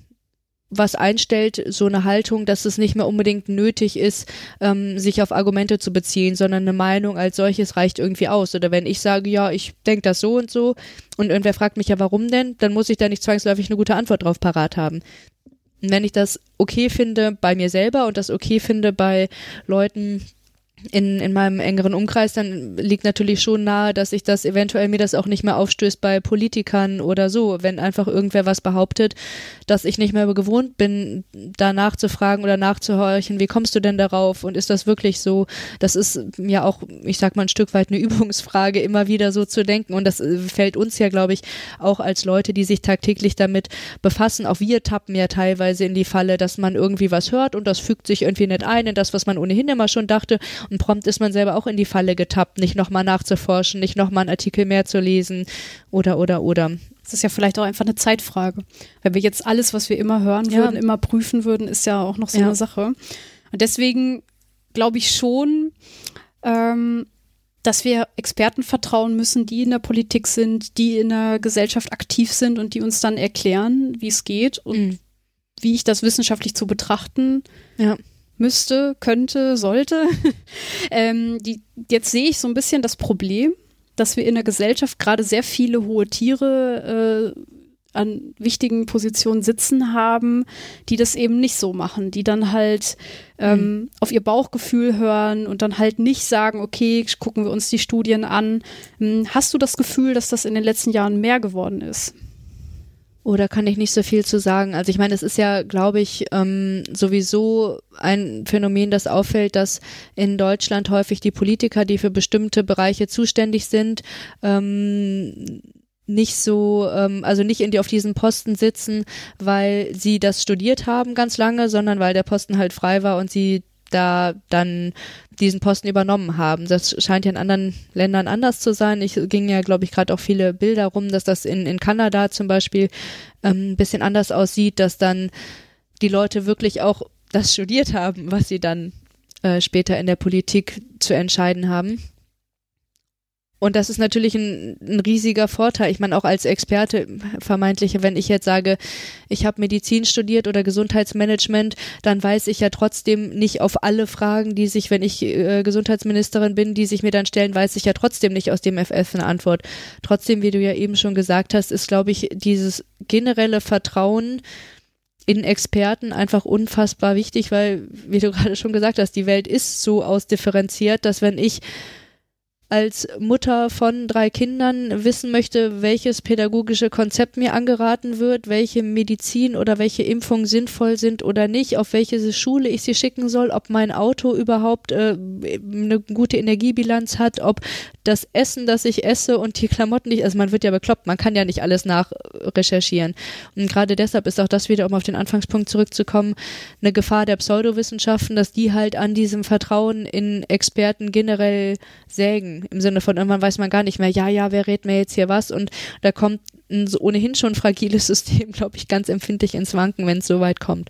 was einstellt, so eine Haltung, dass es nicht mehr unbedingt nötig ist, ähm, sich auf Argumente zu beziehen, sondern eine Meinung als solches reicht irgendwie aus. Oder wenn ich sage, ja, ich denke das so und so und irgendwer fragt mich ja, warum denn, dann muss ich da nicht zwangsläufig eine gute Antwort drauf parat haben. Und wenn ich das okay finde bei mir selber und das okay finde bei Leuten, in, in meinem engeren Umkreis, dann liegt natürlich schon nahe, dass ich das eventuell mir das auch nicht mehr aufstößt bei Politikern oder so, wenn einfach irgendwer was behauptet, dass ich nicht mehr gewohnt bin, da nachzufragen oder nachzuhorchen, wie kommst du denn darauf? Und ist das wirklich so? Das ist ja auch, ich sag mal, ein Stück weit eine (laughs) Übungsfrage, immer wieder so zu denken. Und das äh, fällt uns ja, glaube ich, auch als Leute, die sich tagtäglich damit befassen, auch wir tappen ja teilweise in die Falle, dass man irgendwie was hört und das fügt sich irgendwie nicht ein in das, was man ohnehin immer schon dachte und prompt ist man selber auch in die Falle getappt, nicht nochmal nachzuforschen, nicht nochmal einen Artikel mehr zu lesen oder, oder, oder. Das ist ja vielleicht auch einfach eine Zeitfrage. Wenn wir jetzt alles, was wir immer hören ja. würden, immer prüfen würden, ist ja auch noch so ja. eine Sache. Und deswegen glaube ich schon, ähm, dass wir Experten vertrauen müssen, die in der Politik sind, die in der Gesellschaft aktiv sind und die uns dann erklären, wie es geht und mhm. wie ich das wissenschaftlich zu betrachten ja müsste, könnte, sollte. (laughs) ähm, die, jetzt sehe ich so ein bisschen das Problem, dass wir in der Gesellschaft gerade sehr viele hohe Tiere äh, an wichtigen Positionen sitzen haben, die das eben nicht so machen, die dann halt ähm, mhm. auf ihr Bauchgefühl hören und dann halt nicht sagen, okay, gucken wir uns die Studien an. Hm, hast du das Gefühl, dass das in den letzten Jahren mehr geworden ist? Oder kann ich nicht so viel zu sagen? Also ich meine, es ist ja, glaube ich, ähm, sowieso ein Phänomen, das auffällt, dass in Deutschland häufig die Politiker, die für bestimmte Bereiche zuständig sind, ähm, nicht so, ähm, also nicht in die, auf diesen Posten sitzen, weil sie das studiert haben ganz lange, sondern weil der Posten halt frei war und sie da dann diesen Posten übernommen haben. Das scheint ja in anderen Ländern anders zu sein. Ich ging ja, glaube ich, gerade auch viele Bilder rum, dass das in, in Kanada zum Beispiel ähm, ein bisschen anders aussieht, dass dann die Leute wirklich auch das studiert haben, was sie dann äh, später in der Politik zu entscheiden haben. Und das ist natürlich ein, ein riesiger Vorteil. Ich meine, auch als Experte vermeintliche, wenn ich jetzt sage, ich habe Medizin studiert oder Gesundheitsmanagement, dann weiß ich ja trotzdem nicht auf alle Fragen, die sich, wenn ich äh, Gesundheitsministerin bin, die sich mir dann stellen, weiß ich ja trotzdem nicht aus dem FF eine Antwort. Trotzdem, wie du ja eben schon gesagt hast, ist, glaube ich, dieses generelle Vertrauen, in Experten einfach unfassbar wichtig, weil, wie du (laughs) gerade schon gesagt hast, die Welt ist so ausdifferenziert, dass wenn ich als Mutter von drei Kindern wissen möchte, welches pädagogische Konzept mir angeraten wird, welche Medizin oder welche Impfungen sinnvoll sind oder nicht, auf welche Schule ich sie schicken soll, ob mein Auto überhaupt äh, eine gute Energiebilanz hat, ob das Essen, das ich esse und die Klamotten nicht, also man wird ja bekloppt, man kann ja nicht alles nachrecherchieren. Und gerade deshalb ist auch das wieder, um auf den Anfangspunkt zurückzukommen, eine Gefahr der Pseudowissenschaften, dass die halt an diesem Vertrauen in Experten generell sägen. Im Sinne von, irgendwann weiß man gar nicht mehr, ja, ja, wer rät mir jetzt hier was? Und da kommt ein ohnehin schon fragiles (laughs) System, glaube ich, ganz empfindlich ins Wanken, wenn es so weit kommt.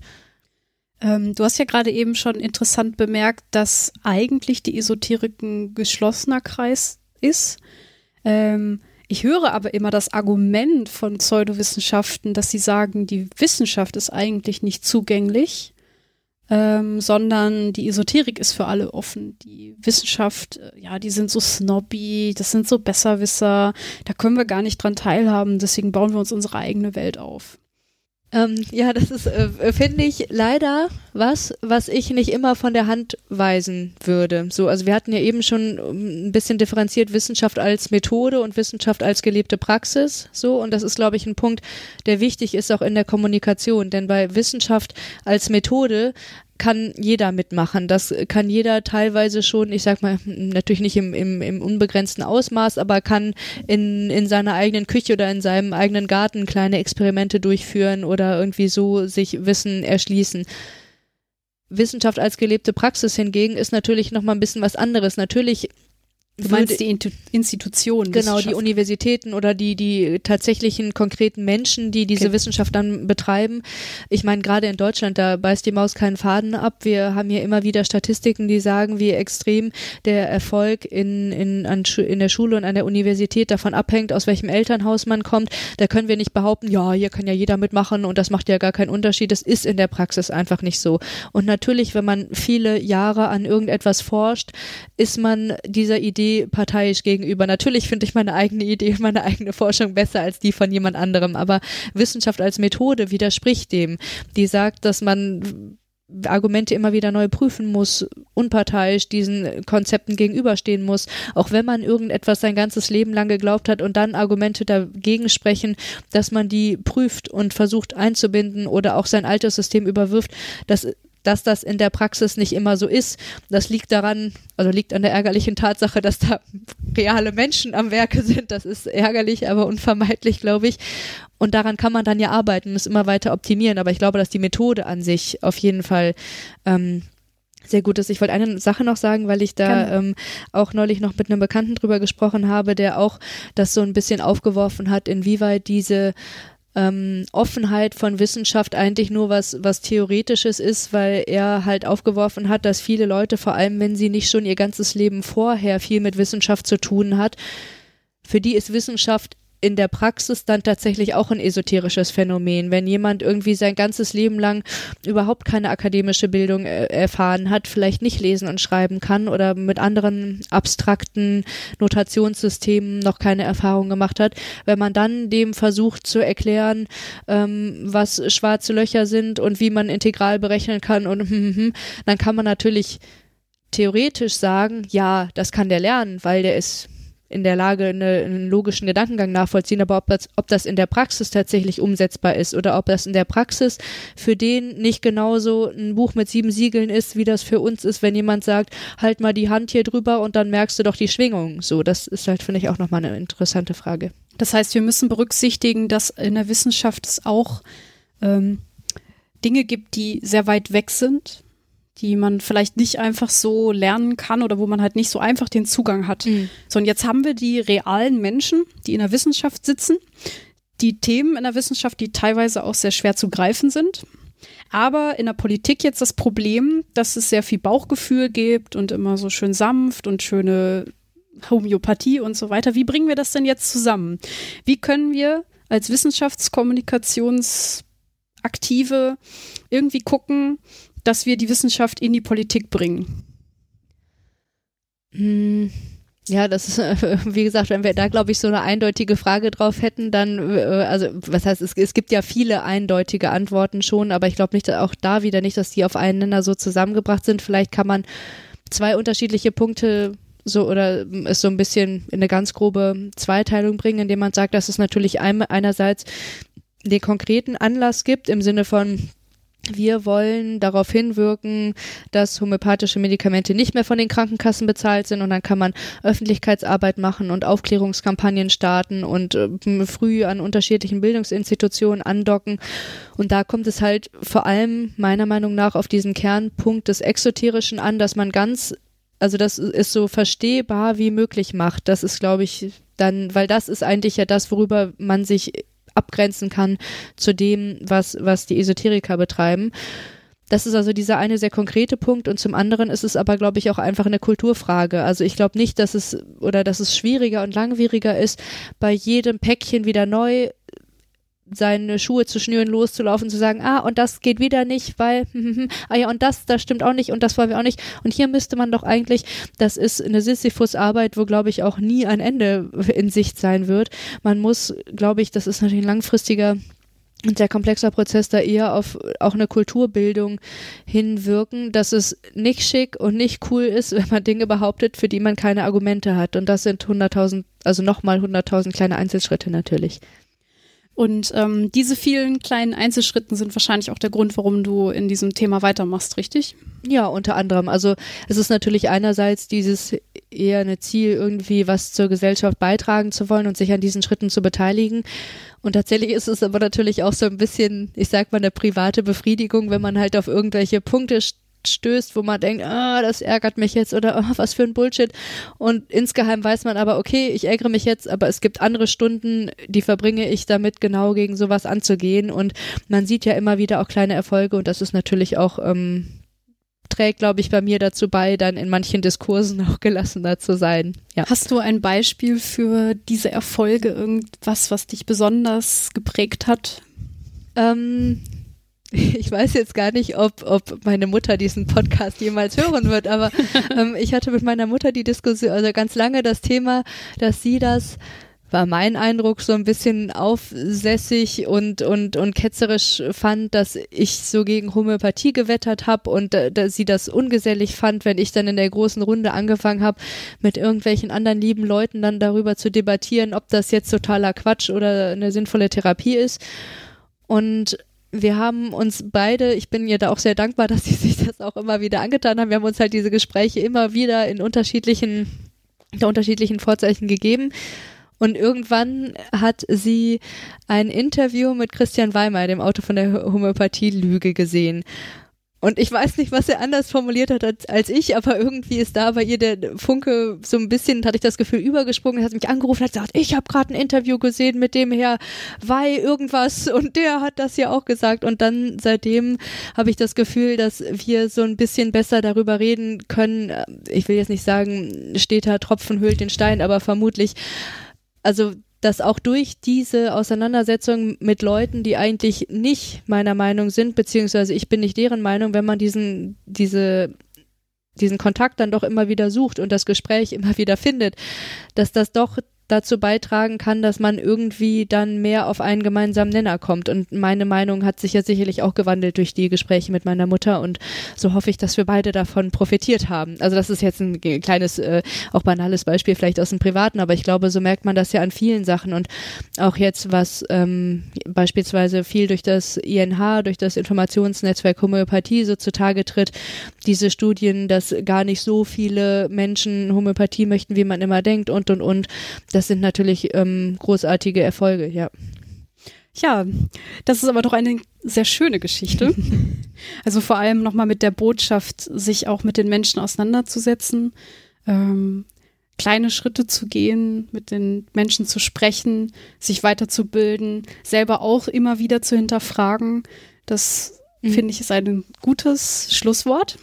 Ähm, du hast ja gerade eben schon interessant bemerkt, dass eigentlich die Esoterik ein geschlossener Kreis ist. Ähm, ich höre aber immer das Argument von Pseudowissenschaften, dass sie sagen, die Wissenschaft ist eigentlich nicht zugänglich, ähm, sondern die Esoterik ist für alle offen. Die Wissenschaft, äh, ja, die sind so snobby, das sind so Besserwisser, da können wir gar nicht dran teilhaben, deswegen bauen wir uns unsere eigene Welt auf. Ähm, ja, das ist, äh, finde ich, leider was, was ich nicht immer von der Hand weisen würde. So, also wir hatten ja eben schon ähm, ein bisschen differenziert Wissenschaft als Methode und Wissenschaft als gelebte Praxis. So, und das ist, glaube ich, ein Punkt, der wichtig ist auch in der Kommunikation. Denn bei Wissenschaft als Methode kann jeder mitmachen. Das kann jeder teilweise schon, ich sag mal, natürlich nicht im, im, im unbegrenzten Ausmaß, aber kann in, in seiner eigenen Küche oder in seinem eigenen Garten kleine Experimente durchführen oder irgendwie so sich Wissen erschließen. Wissenschaft als gelebte Praxis hingegen ist natürlich noch mal ein bisschen was anderes. Natürlich Du meinst die Institutionen. Genau, die Universitäten oder die, die tatsächlichen konkreten Menschen, die diese okay. Wissenschaft dann betreiben. Ich meine, gerade in Deutschland, da beißt die Maus keinen Faden ab. Wir haben hier immer wieder Statistiken, die sagen, wie extrem der Erfolg in, in, an, in der Schule und an der Universität davon abhängt, aus welchem Elternhaus man kommt. Da können wir nicht behaupten, ja, hier kann ja jeder mitmachen und das macht ja gar keinen Unterschied. Das ist in der Praxis einfach nicht so. Und natürlich, wenn man viele Jahre an irgendetwas forscht, ist man dieser Idee parteiisch gegenüber. Natürlich finde ich meine eigene Idee, (laughs) meine eigene Forschung besser als die von jemand anderem, aber Wissenschaft als Methode widerspricht dem. Die sagt, dass man Argumente immer wieder neu prüfen muss, unparteiisch diesen Konzepten gegenüberstehen muss, auch wenn man irgendetwas sein ganzes Leben lang geglaubt hat und dann Argumente dagegen sprechen, dass man die prüft und versucht einzubinden oder auch sein altes System überwirft, das dass das in der Praxis nicht immer so ist. Das liegt daran, also liegt an der ärgerlichen Tatsache, dass da reale Menschen am Werke sind. Das ist ärgerlich, aber unvermeidlich, glaube ich. Und daran kann man dann ja arbeiten es immer weiter optimieren. Aber ich glaube, dass die Methode an sich auf jeden Fall ähm, sehr gut ist. Ich wollte eine Sache noch sagen, weil ich da ähm, auch neulich noch mit einem Bekannten drüber gesprochen habe, der auch das so ein bisschen aufgeworfen hat, inwieweit diese ähm, Offenheit von Wissenschaft eigentlich nur was, was Theoretisches ist, weil er halt aufgeworfen hat, dass viele Leute, vor allem wenn sie nicht schon ihr ganzes Leben vorher viel mit Wissenschaft zu tun hat, für die ist Wissenschaft in der Praxis dann tatsächlich auch ein esoterisches Phänomen. Wenn jemand irgendwie sein ganzes Leben lang überhaupt keine akademische Bildung äh, erfahren hat, vielleicht nicht lesen und schreiben kann oder mit anderen abstrakten Notationssystemen noch keine Erfahrung gemacht hat, wenn man dann dem versucht zu erklären, ähm, was schwarze Löcher sind und wie man integral berechnen kann und (laughs) hm, hm, hm, dann kann man natürlich theoretisch sagen, ja, das kann der lernen, weil der ist in der Lage, eine, einen logischen Gedankengang nachvollziehen, aber ob das, ob das in der Praxis tatsächlich umsetzbar ist oder ob das in der Praxis für den nicht genauso ein Buch mit sieben Siegeln ist, wie das für uns ist, wenn jemand sagt, halt mal die Hand hier drüber und dann merkst du doch die Schwingung. So, das ist halt, finde ich, auch nochmal eine interessante Frage. Das heißt, wir müssen berücksichtigen, dass in der Wissenschaft es auch ähm, Dinge gibt, die sehr weit weg sind die man vielleicht nicht einfach so lernen kann oder wo man halt nicht so einfach den Zugang hat. Mhm. So, und jetzt haben wir die realen Menschen, die in der Wissenschaft sitzen, die Themen in der Wissenschaft, die teilweise auch sehr schwer zu greifen sind. Aber in der Politik jetzt das Problem, dass es sehr viel Bauchgefühl gibt und immer so schön sanft und schöne Homöopathie und so weiter. Wie bringen wir das denn jetzt zusammen? Wie können wir als Wissenschaftskommunikationsaktive irgendwie gucken, dass wir die Wissenschaft in die Politik bringen? Hm. Ja, das ist, wie gesagt, wenn wir da, glaube ich, so eine eindeutige Frage drauf hätten, dann, äh, also, was heißt, es, es gibt ja viele eindeutige Antworten schon, aber ich glaube nicht, auch da wieder nicht, dass die auf einen Nenner so zusammengebracht sind. Vielleicht kann man zwei unterschiedliche Punkte so oder es so ein bisschen in eine ganz grobe Zweiteilung bringen, indem man sagt, dass es natürlich einerseits den konkreten Anlass gibt im Sinne von wir wollen darauf hinwirken, dass homöopathische Medikamente nicht mehr von den Krankenkassen bezahlt sind und dann kann man Öffentlichkeitsarbeit machen und Aufklärungskampagnen starten und äh, früh an unterschiedlichen Bildungsinstitutionen andocken. Und da kommt es halt vor allem meiner Meinung nach auf diesen Kernpunkt des Exoterischen an, dass man ganz also das ist so verstehbar wie möglich macht. Das ist, glaube ich, dann, weil das ist eigentlich ja das, worüber man sich abgrenzen kann zu dem, was, was die Esoteriker betreiben. Das ist also dieser eine sehr konkrete Punkt und zum anderen ist es aber, glaube ich, auch einfach eine Kulturfrage. Also ich glaube nicht, dass es oder dass es schwieriger und langwieriger ist, bei jedem Päckchen wieder neu seine Schuhe zu schnüren, loszulaufen, zu sagen, ah, und das geht wieder nicht, weil, (laughs) ah ja, und das, das stimmt auch nicht und das wollen wir auch nicht. Und hier müsste man doch eigentlich, das ist eine Sisyphus-Arbeit, wo, glaube ich, auch nie ein Ende in Sicht sein wird. Man muss, glaube ich, das ist natürlich ein langfristiger und sehr komplexer Prozess da eher auf auch eine Kulturbildung hinwirken, dass es nicht schick und nicht cool ist, (laughs) wenn man Dinge behauptet, für die man keine Argumente hat. Und das sind 100.000, also nochmal 100.000 kleine Einzelschritte natürlich. Und ähm, diese vielen kleinen Einzelschritten sind wahrscheinlich auch der Grund, warum du in diesem Thema weitermachst, richtig? Ja, unter anderem. Also es ist natürlich einerseits dieses eher eine Ziel, irgendwie was zur Gesellschaft beitragen zu wollen und sich an diesen Schritten zu beteiligen. Und tatsächlich ist es aber natürlich auch so ein bisschen, ich sag mal, eine private Befriedigung, wenn man halt auf irgendwelche Punkte stößt, wo man denkt, ah, das ärgert mich jetzt oder oh, was für ein Bullshit. Und insgeheim weiß man aber, okay, ich ärgere mich jetzt, aber es gibt andere Stunden, die verbringe ich damit, genau gegen sowas anzugehen. Und man sieht ja immer wieder auch kleine Erfolge und das ist natürlich auch, ähm, trägt, glaube ich, bei mir dazu bei, dann in manchen Diskursen (laughs) auch gelassener zu sein. Ja. Hast du ein Beispiel für diese Erfolge, irgendwas, was dich besonders geprägt hat? Ähm, ich weiß jetzt gar nicht, ob, ob meine Mutter diesen Podcast jemals hören wird, aber (laughs) ähm, ich hatte mit meiner Mutter die Diskussion, also ganz lange das Thema, dass sie das war mein Eindruck so ein bisschen aufsässig und und und ketzerisch fand, dass ich so gegen Homöopathie gewettert habe und äh, dass sie das ungesellig fand, wenn ich dann in der großen Runde angefangen habe, mit irgendwelchen anderen lieben Leuten dann darüber zu debattieren, ob das jetzt totaler Quatsch oder eine sinnvolle Therapie ist. Und wir haben uns beide, ich bin ihr da auch sehr dankbar, (laughs) dass sie sich das auch immer wieder angetan haben. Wir haben uns halt diese Gespräche immer wieder in unterschiedlichen, in unterschiedlichen Vorzeichen gegeben. Und irgendwann hat sie ein Interview mit Christian Weimer, dem Autor von der Homöopathie-Lüge, gesehen. Und ich weiß nicht, was er anders formuliert hat als, ich, aber irgendwie ist da bei ihr der Funke so ein bisschen, hatte ich das Gefühl, übergesprungen. Er hat mich angerufen, hat gesagt, ich habe gerade ein Interview gesehen mit dem Herr Wei irgendwas und der hat das ja auch gesagt. Und dann seitdem habe ich das Gefühl, dass wir so ein bisschen besser darüber reden können. Ich will jetzt nicht sagen, steht da Tropfen hüllt den Stein, aber vermutlich, also dass auch durch diese Auseinandersetzung mit Leuten, die eigentlich nicht meiner Meinung sind, beziehungsweise ich bin nicht deren Meinung, wenn man diesen, diese, diesen Kontakt dann doch immer wieder sucht und das Gespräch immer wieder findet, dass das doch dazu beitragen kann, dass man irgendwie dann mehr auf einen gemeinsamen Nenner kommt. Und meine Meinung hat sich ja sicherlich auch gewandelt durch die Gespräche mit meiner Mutter und so hoffe ich, dass wir beide davon profitiert haben. Also das ist jetzt ein kleines, äh, auch banales Beispiel vielleicht aus dem Privaten, aber ich glaube, so merkt man das ja an vielen Sachen und auch jetzt, was ähm, beispielsweise viel durch das INH, durch das Informationsnetzwerk Homöopathie so zutage tritt, diese Studien, dass gar nicht so viele Menschen Homöopathie möchten, wie man immer denkt und und und. Das das sind natürlich ähm, großartige Erfolge, ja. Ja, das ist aber doch eine sehr schöne Geschichte. (laughs) also vor allem nochmal mit der Botschaft, sich auch mit den Menschen auseinanderzusetzen, ähm, kleine Schritte zu gehen, mit den Menschen zu sprechen, sich weiterzubilden, selber auch immer wieder zu hinterfragen. Das mhm. finde ich ist ein gutes Schlusswort.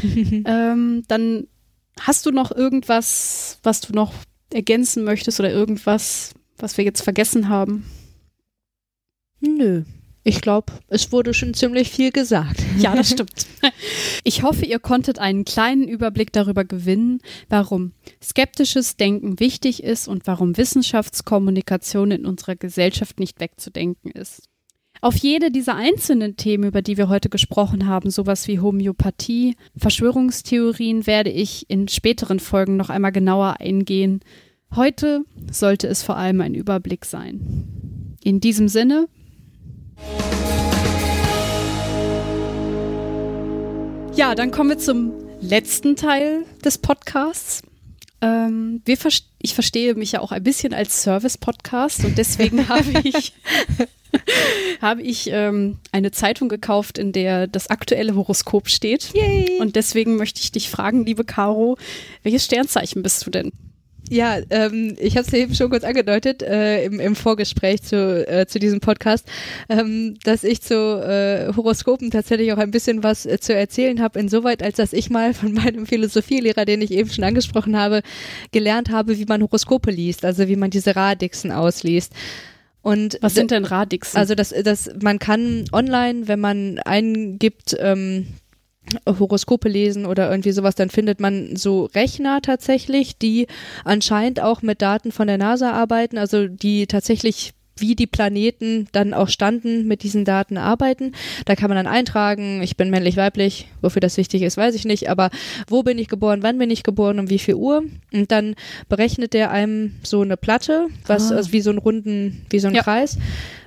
(laughs) ähm, dann hast du noch irgendwas, was du noch ergänzen möchtest oder irgendwas, was wir jetzt vergessen haben? Nö. Ich glaube, es wurde schon ziemlich viel gesagt. Ja, das (laughs) stimmt. Ich hoffe, ihr konntet einen kleinen Überblick darüber gewinnen, warum skeptisches Denken wichtig ist und warum Wissenschaftskommunikation in unserer Gesellschaft nicht wegzudenken ist. Auf jede dieser einzelnen Themen, über die wir heute gesprochen haben, sowas wie Homöopathie, Verschwörungstheorien, werde ich in späteren Folgen noch einmal genauer eingehen. Heute sollte es vor allem ein Überblick sein. In diesem Sinne. Ja, dann kommen wir zum letzten Teil des Podcasts. Ähm, wir ich verstehe mich ja auch ein bisschen als Service-Podcast und deswegen (laughs) habe ich, habe ich ähm, eine Zeitung gekauft, in der das aktuelle Horoskop steht. Yay. Und deswegen möchte ich dich fragen, liebe Caro, welches Sternzeichen bist du denn? Ja, ähm, ich habe es eben schon kurz angedeutet äh, im, im Vorgespräch zu, äh, zu diesem Podcast, ähm, dass ich zu äh, Horoskopen tatsächlich auch ein bisschen was äh, zu erzählen habe, insoweit als dass ich mal von (laughs) meinem Philosophielehrer, den ich eben schon angesprochen habe, gelernt habe, wie man Horoskope liest, also wie man diese Radixen ausliest. Und was sind denn Radixen? Also das, das, man kann online, wenn man eingibt, ähm, Horoskope lesen oder irgendwie sowas, dann findet man so Rechner tatsächlich, die anscheinend auch mit Daten von der NASA arbeiten, also die tatsächlich wie die Planeten dann auch standen, mit diesen Daten arbeiten. Da kann man dann eintragen, ich bin männlich, weiblich, wofür das wichtig ist, weiß ich nicht, aber wo bin ich geboren, wann bin ich geboren, um wie viel Uhr? Und dann berechnet der einem so eine Platte, was ah. also wie so ein runden, wie so ein ja. Kreis,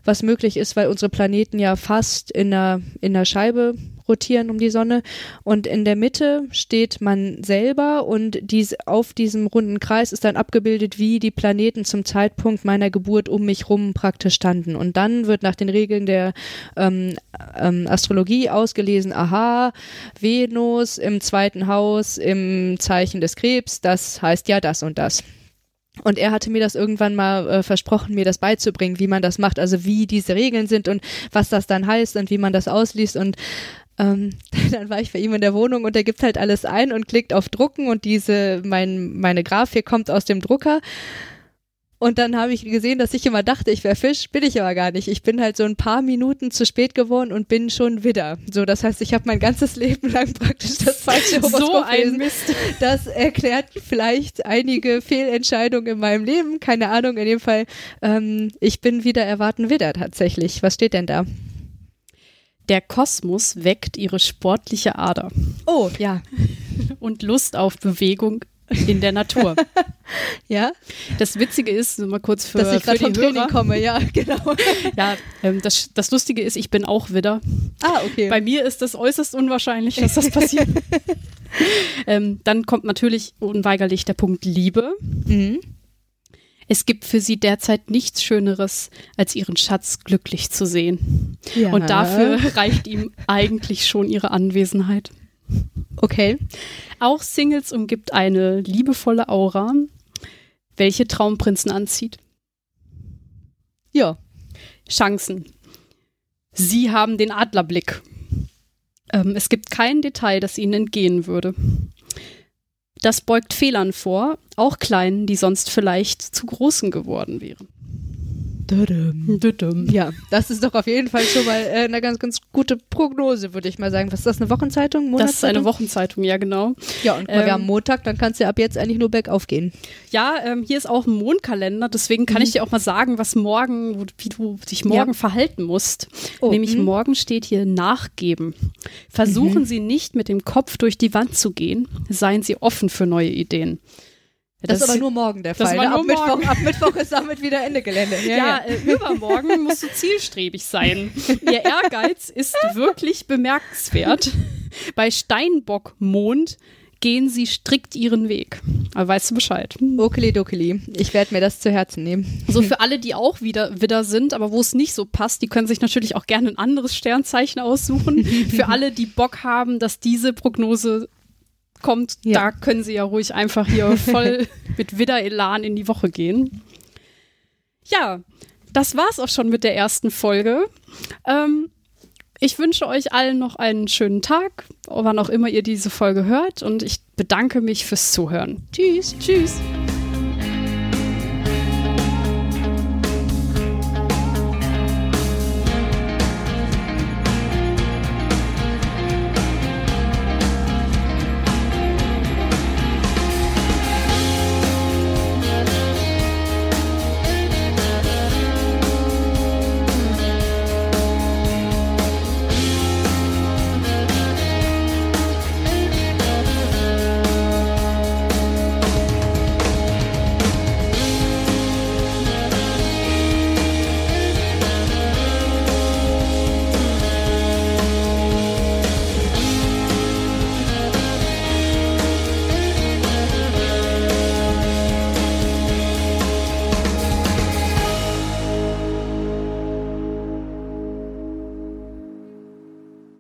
was möglich ist, weil unsere Planeten ja fast in einer, in einer Scheibe rotieren um die Sonne. Und in der Mitte steht man selber und dies, auf diesem runden Kreis ist dann abgebildet, wie die Planeten zum Zeitpunkt meiner Geburt um mich rum praktisch standen. Und dann wird nach den Regeln der ähm, ähm, Astrologie ausgelesen, aha, Venus im zweiten Haus im Zeichen des Krebs, das heißt ja das und das. Und er hatte mir das irgendwann mal äh, versprochen, mir das beizubringen, wie man das macht, also wie diese Regeln sind und was das dann heißt und wie man das ausliest. Und ähm, (laughs) dann war ich bei ihm in der Wohnung und er gibt halt alles ein und klickt auf Drucken und diese, mein, meine Grafik kommt aus dem Drucker. Und dann habe ich gesehen, dass ich immer dachte, ich wäre Fisch, bin ich aber gar nicht. Ich bin halt so ein paar Minuten zu spät geworden und bin schon Widder. So, das heißt, ich habe mein ganzes (laughs) Leben lang praktisch das falsche Horoskop So ein Mist. Das erklärt vielleicht einige Fehlentscheidungen in meinem Leben. Keine Ahnung, in dem Fall. Ähm, ich bin wieder erwarten Widder tatsächlich. Was steht denn da? Der Kosmos weckt ihre sportliche Ader. Oh, ja. (laughs) Und Lust auf Bewegung in der Natur. (laughs) ja. Das Witzige ist, mal kurz für, dass ich gerade vom Hörer. Training komme, ja, (laughs) genau. ja, ähm, das, das Lustige ist, ich bin auch Widder. Ah, okay. Bei mir ist das äußerst unwahrscheinlich, dass das passiert. ähm, dann kommt natürlich unweigerlich der Punkt Liebe. Mhm. Es gibt für sie derzeit nichts Schöneres, als ihren Schatz glücklich zu sehen. Ja. Und dafür reicht ihm eigentlich schon ihre Anwesenheit. Okay. Auch Singles umgibt eine liebevolle Aura, welche Traumprinzen anzieht. Ja. Chancen. Sie haben den Adlerblick. Ähm, es gibt kein Detail, das ihnen entgehen würde. Das beugt Fehlern vor, auch kleinen, die sonst vielleicht zu großen geworden wären. Ja, das ist doch auf jeden Fall schon mal äh, eine ganz, ganz gute Prognose, würde ich mal sagen. Was ist das, eine Wochenzeitung? Das ist eine Wochenzeitung, ja, genau. Ja, und ähm, wir haben Montag, dann kannst du ja ab jetzt eigentlich nur bergauf gehen. Ja, ähm, hier ist auch ein Mondkalender, deswegen kann mhm. ich dir auch mal sagen, was morgen, wie du dich morgen ja. verhalten musst. Oh, Nämlich mh. morgen steht hier Nachgeben. Versuchen mhm. Sie nicht mit dem Kopf durch die Wand zu gehen, seien Sie offen für neue Ideen. Das, das, ist aber nur morgen der Fall. Ne? Ab, Mittwoch, ab, Mittwoch, ist damit wieder Ende Gelände. (laughs) Ja, ja, ja. Äh, übermorgen musst du zielstrebig sein. (laughs) Ihr Ehrgeiz ist wirklich bemerkenswert. Bei Steinbockmond gehen sie strikt ihren Weg. Aber weißt du Bescheid. Okeli dokeli. Ich werde mir das zu Herzen nehmen. So für alle, die auch wieder Widder sind, aber wo es nicht so passt, die können sich natürlich auch gerne ein anderes Sternzeichen aussuchen. (laughs) für alle, die Bock haben, dass diese Prognose kommt, ja. da können sie ja ruhig einfach hier (laughs) voll mit Widder-Elan in die Woche gehen. Ja, das war's auch schon mit der ersten Folge. Ähm, ich wünsche euch allen noch einen schönen Tag, wann auch immer ihr diese Folge hört, und ich bedanke mich fürs Zuhören. Tschüss. Tschüss.